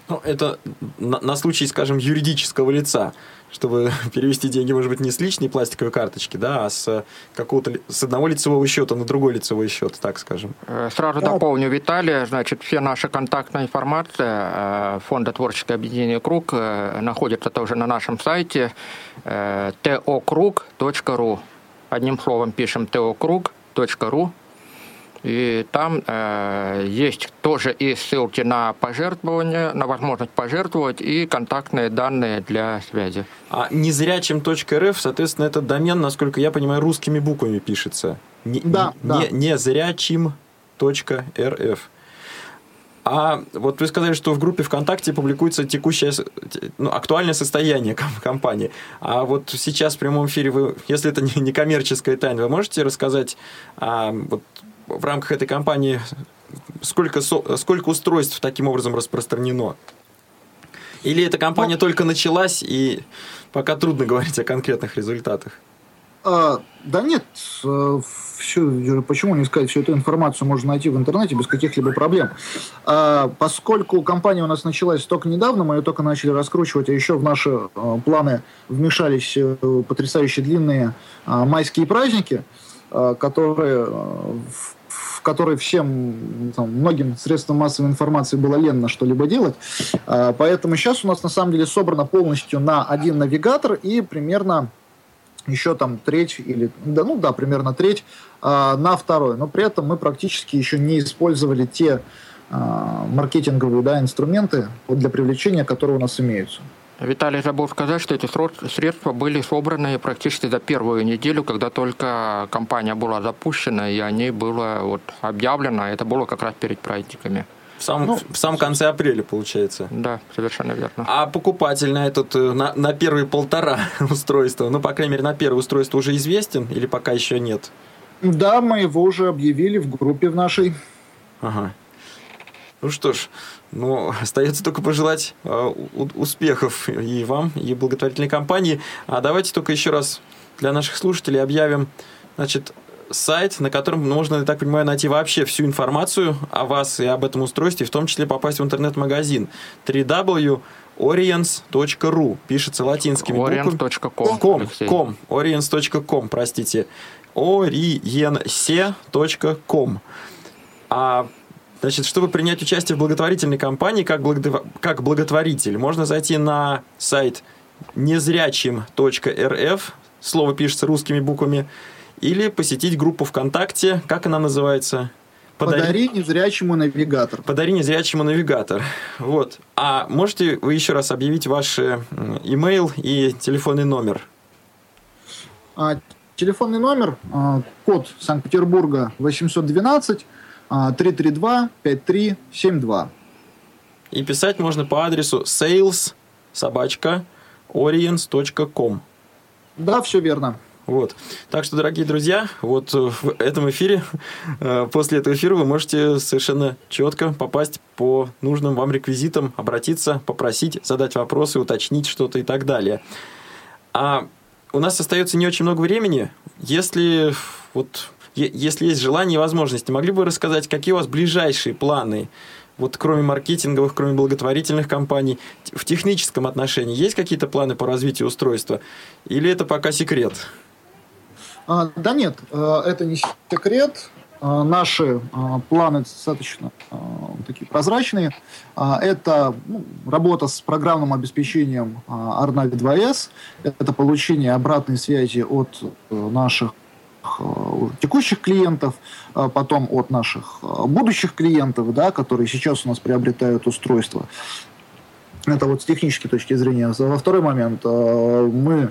C: Ну, это на, на случай, скажем, юридического лица чтобы перевести деньги, может быть, не с личной пластиковой карточки, да, а с какого-то с одного лицевого счета на другой лицевой счет, так скажем.
G: Э, сразу да. дополню Виталия, значит, все наши контактная информация э, Фонда творческое объединение «Круг» э, находится тоже на нашем сайте tokруг.ru. Одним словом пишем tokруг.ru и там э, есть тоже и ссылки на пожертвование, на возможность пожертвовать и контактные данные для связи.
C: А незрячим.рф, соответственно, этот домен, насколько я понимаю, русскими буквами пишется. Не,
D: да,
C: не,
D: да.
C: Незрячим.рф. А вот вы сказали, что в группе ВКонтакте публикуется текущее, ну, актуальное состояние компании. А вот сейчас в прямом эфире вы, если это не коммерческая тайна, вы можете рассказать, а, вот в рамках этой кампании сколько, сколько устройств таким образом распространено? Или эта кампания ну, только началась, и пока трудно говорить о конкретных результатах?
D: А, да нет, все, почему не сказать, всю эту информацию можно найти в интернете без каких-либо проблем. А, поскольку компания у нас началась только недавно, мы ее только начали раскручивать, а еще в наши а, планы вмешались а, потрясающие длинные а, майские праздники, которые в в которой всем, там, многим средствам массовой информации было ленно что-либо делать. А, поэтому сейчас у нас на самом деле собрано полностью на один навигатор и примерно еще там треть или да ну да примерно треть а, на второй но при этом мы практически еще не использовали те а, маркетинговые да, инструменты для привлечения которые у нас имеются
G: Виталий забыл сказать, что эти средства были собраны практически за первую неделю, когда только компания была запущена, и о ней было вот объявлено. Это было как раз перед праздниками.
C: В самом, ну, в самом конце апреля, получается.
G: Да, совершенно верно.
C: А покупатель на этот, э, на, на первые полтора устройства, ну, по крайней мере, на первое устройство уже известен или пока еще нет?
D: Да, мы его уже объявили в группе в нашей.
C: Ага. Ну что ж, ну, остается только пожелать э, успехов и вам, и благотворительной компании. А давайте только еще раз для наших слушателей объявим, значит, сайт, на котором можно, я так понимаю, найти вообще всю информацию о вас и об этом устройстве, в том числе попасть в интернет-магазин www.oriens.ru пишется латинскими
G: буквами.
C: Oriens.com, простите. oriense.com. А Значит, чтобы принять участие в благотворительной кампании как, благо... как благотворитель, можно зайти на сайт незрячим.рф, слово пишется русскими буквами, или посетить группу ВКонтакте, как она называется?
D: Подари, Подари незрячему навигатор.
C: Подари незрячему навигатор. Вот. А можете вы еще раз объявить ваш имейл и телефонный номер?
D: А, телефонный номер, а, код Санкт-Петербурга 812 332 5372.
C: И писать можно по адресу sales собачка oriens.com.
D: Да, все верно.
C: Вот. Так что, дорогие друзья, вот в этом эфире, э, после этого эфира вы можете совершенно четко попасть по нужным вам реквизитам, обратиться, попросить, задать вопросы, уточнить что-то и так далее. А у нас остается не очень много времени. Если вот если есть желание и возможности, могли бы вы рассказать, какие у вас ближайшие планы, вот кроме маркетинговых, кроме благотворительных компаний, в техническом отношении есть какие-то планы по развитию устройства? Или это пока секрет?
D: А, да нет, э, это не секрет. А, наши а, планы достаточно а, такие прозрачные. Это ну, работа с программным обеспечением Arnavi 2S, это получение обратной связи от э, наших э, текущих клиентов, потом от наших будущих клиентов, да, которые сейчас у нас приобретают устройство. Это вот с технической точки зрения. Во второй момент мы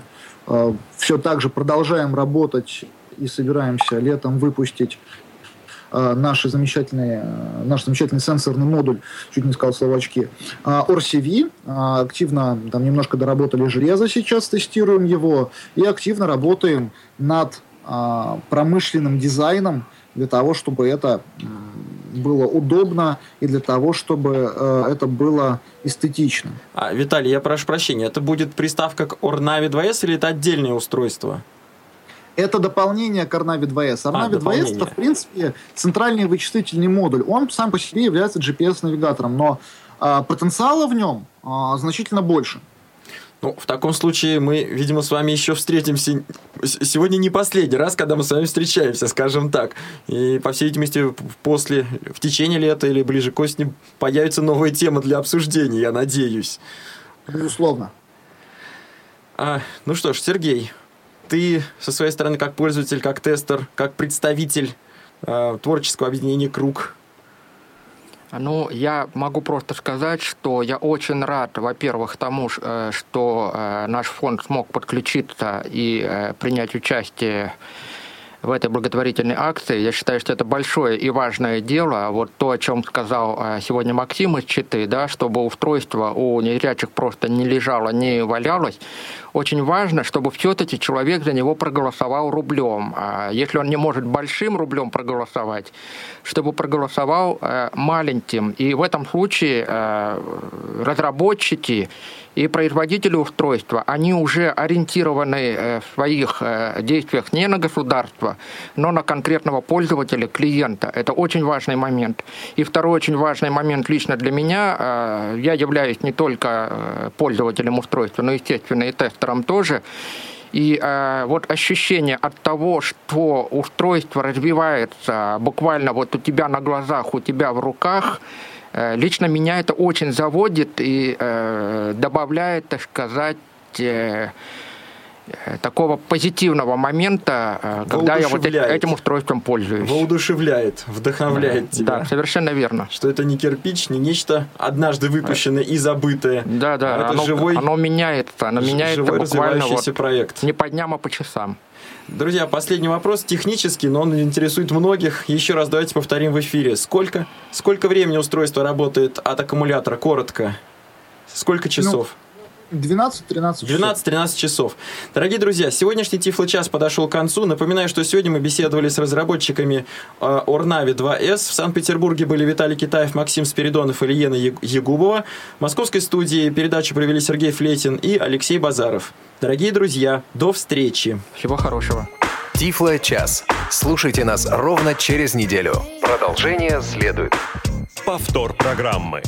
D: все так же продолжаем работать и собираемся летом выпустить наши замечательные, наш замечательный сенсорный модуль, чуть не сказал словачки, ORCV. Активно там немножко доработали железо сейчас, тестируем его, и активно работаем над промышленным дизайном для того, чтобы это было удобно и для того, чтобы э, это было эстетично.
C: А, Виталий, я прошу прощения, это будет приставка к Ornavi 2S или это отдельное устройство?
D: Это дополнение к Arnavi 2S. Arnavi а, 2S это, в принципе, центральный вычислительный модуль. Он сам по себе является GPS-навигатором, но э, потенциала в нем э, значительно больше.
C: Ну, в таком случае мы, видимо, с вами еще встретимся. Сегодня не последний раз, когда мы с вами встречаемся, скажем так. И, по всей видимости, после, в течение лета или ближе к осени появится новая тема для обсуждения, я надеюсь.
D: Безусловно.
C: А, ну что ж, Сергей, ты со своей стороны как пользователь, как тестер, как представитель э, творческого объединения «Круг»,
G: ну, я могу просто сказать, что я очень рад, во-первых, тому, э, что э, наш фонд смог подключиться и э, принять участие в этой благотворительной акции. Я считаю, что это большое и важное дело. Вот то, о чем сказал сегодня Максим из Читы, да, чтобы устройство у незрячих просто не лежало, не валялось очень важно, чтобы все-таки человек за него проголосовал рублем. А если он не может большим рублем проголосовать, чтобы проголосовал э, маленьким. И в этом случае э, разработчики и производители устройства, они уже ориентированы э, в своих действиях не на государство, но на конкретного пользователя, клиента. Это очень важный момент. И второй очень важный момент лично для меня, я являюсь не только пользователем устройства, но, естественно, и тест тестером тоже. И э, вот ощущение от того, что устройство развивается буквально вот у тебя на глазах, у тебя в руках, э, лично меня это очень заводит и э, добавляет, так сказать, Э, такого позитивного момента, э, когда я вот этим устройством пользуюсь.
C: Воодушевляет, вдохновляет
G: да,
C: тебя.
G: Да, совершенно верно.
C: Что это не кирпич, не нечто однажды выпущенное и забытое.
G: Да, да,
C: а
G: оно,
C: это живой,
G: оно меняется, оно меняется живой буквально вот
C: проект.
G: не по дням, а по часам.
C: Друзья, последний вопрос технический, но он интересует многих. Еще раз давайте повторим в эфире. Сколько, сколько времени устройство работает от аккумулятора? Коротко. Сколько часов?
D: Ну, 12-13
C: 12-13 часов. Дорогие друзья, сегодняшний Тифло час подошел к концу. Напоминаю, что сегодня мы беседовали с разработчиками э, Орнави 2С. В Санкт-Петербурге были Виталий Китаев, Максим Спиридонов и Лиена Ягубова. В московской студии передачу провели Сергей Флетин и Алексей Базаров. Дорогие друзья, до встречи.
G: Всего хорошего.
A: Тифло час. Слушайте нас ровно через неделю. Продолжение следует.
O: Повтор программы.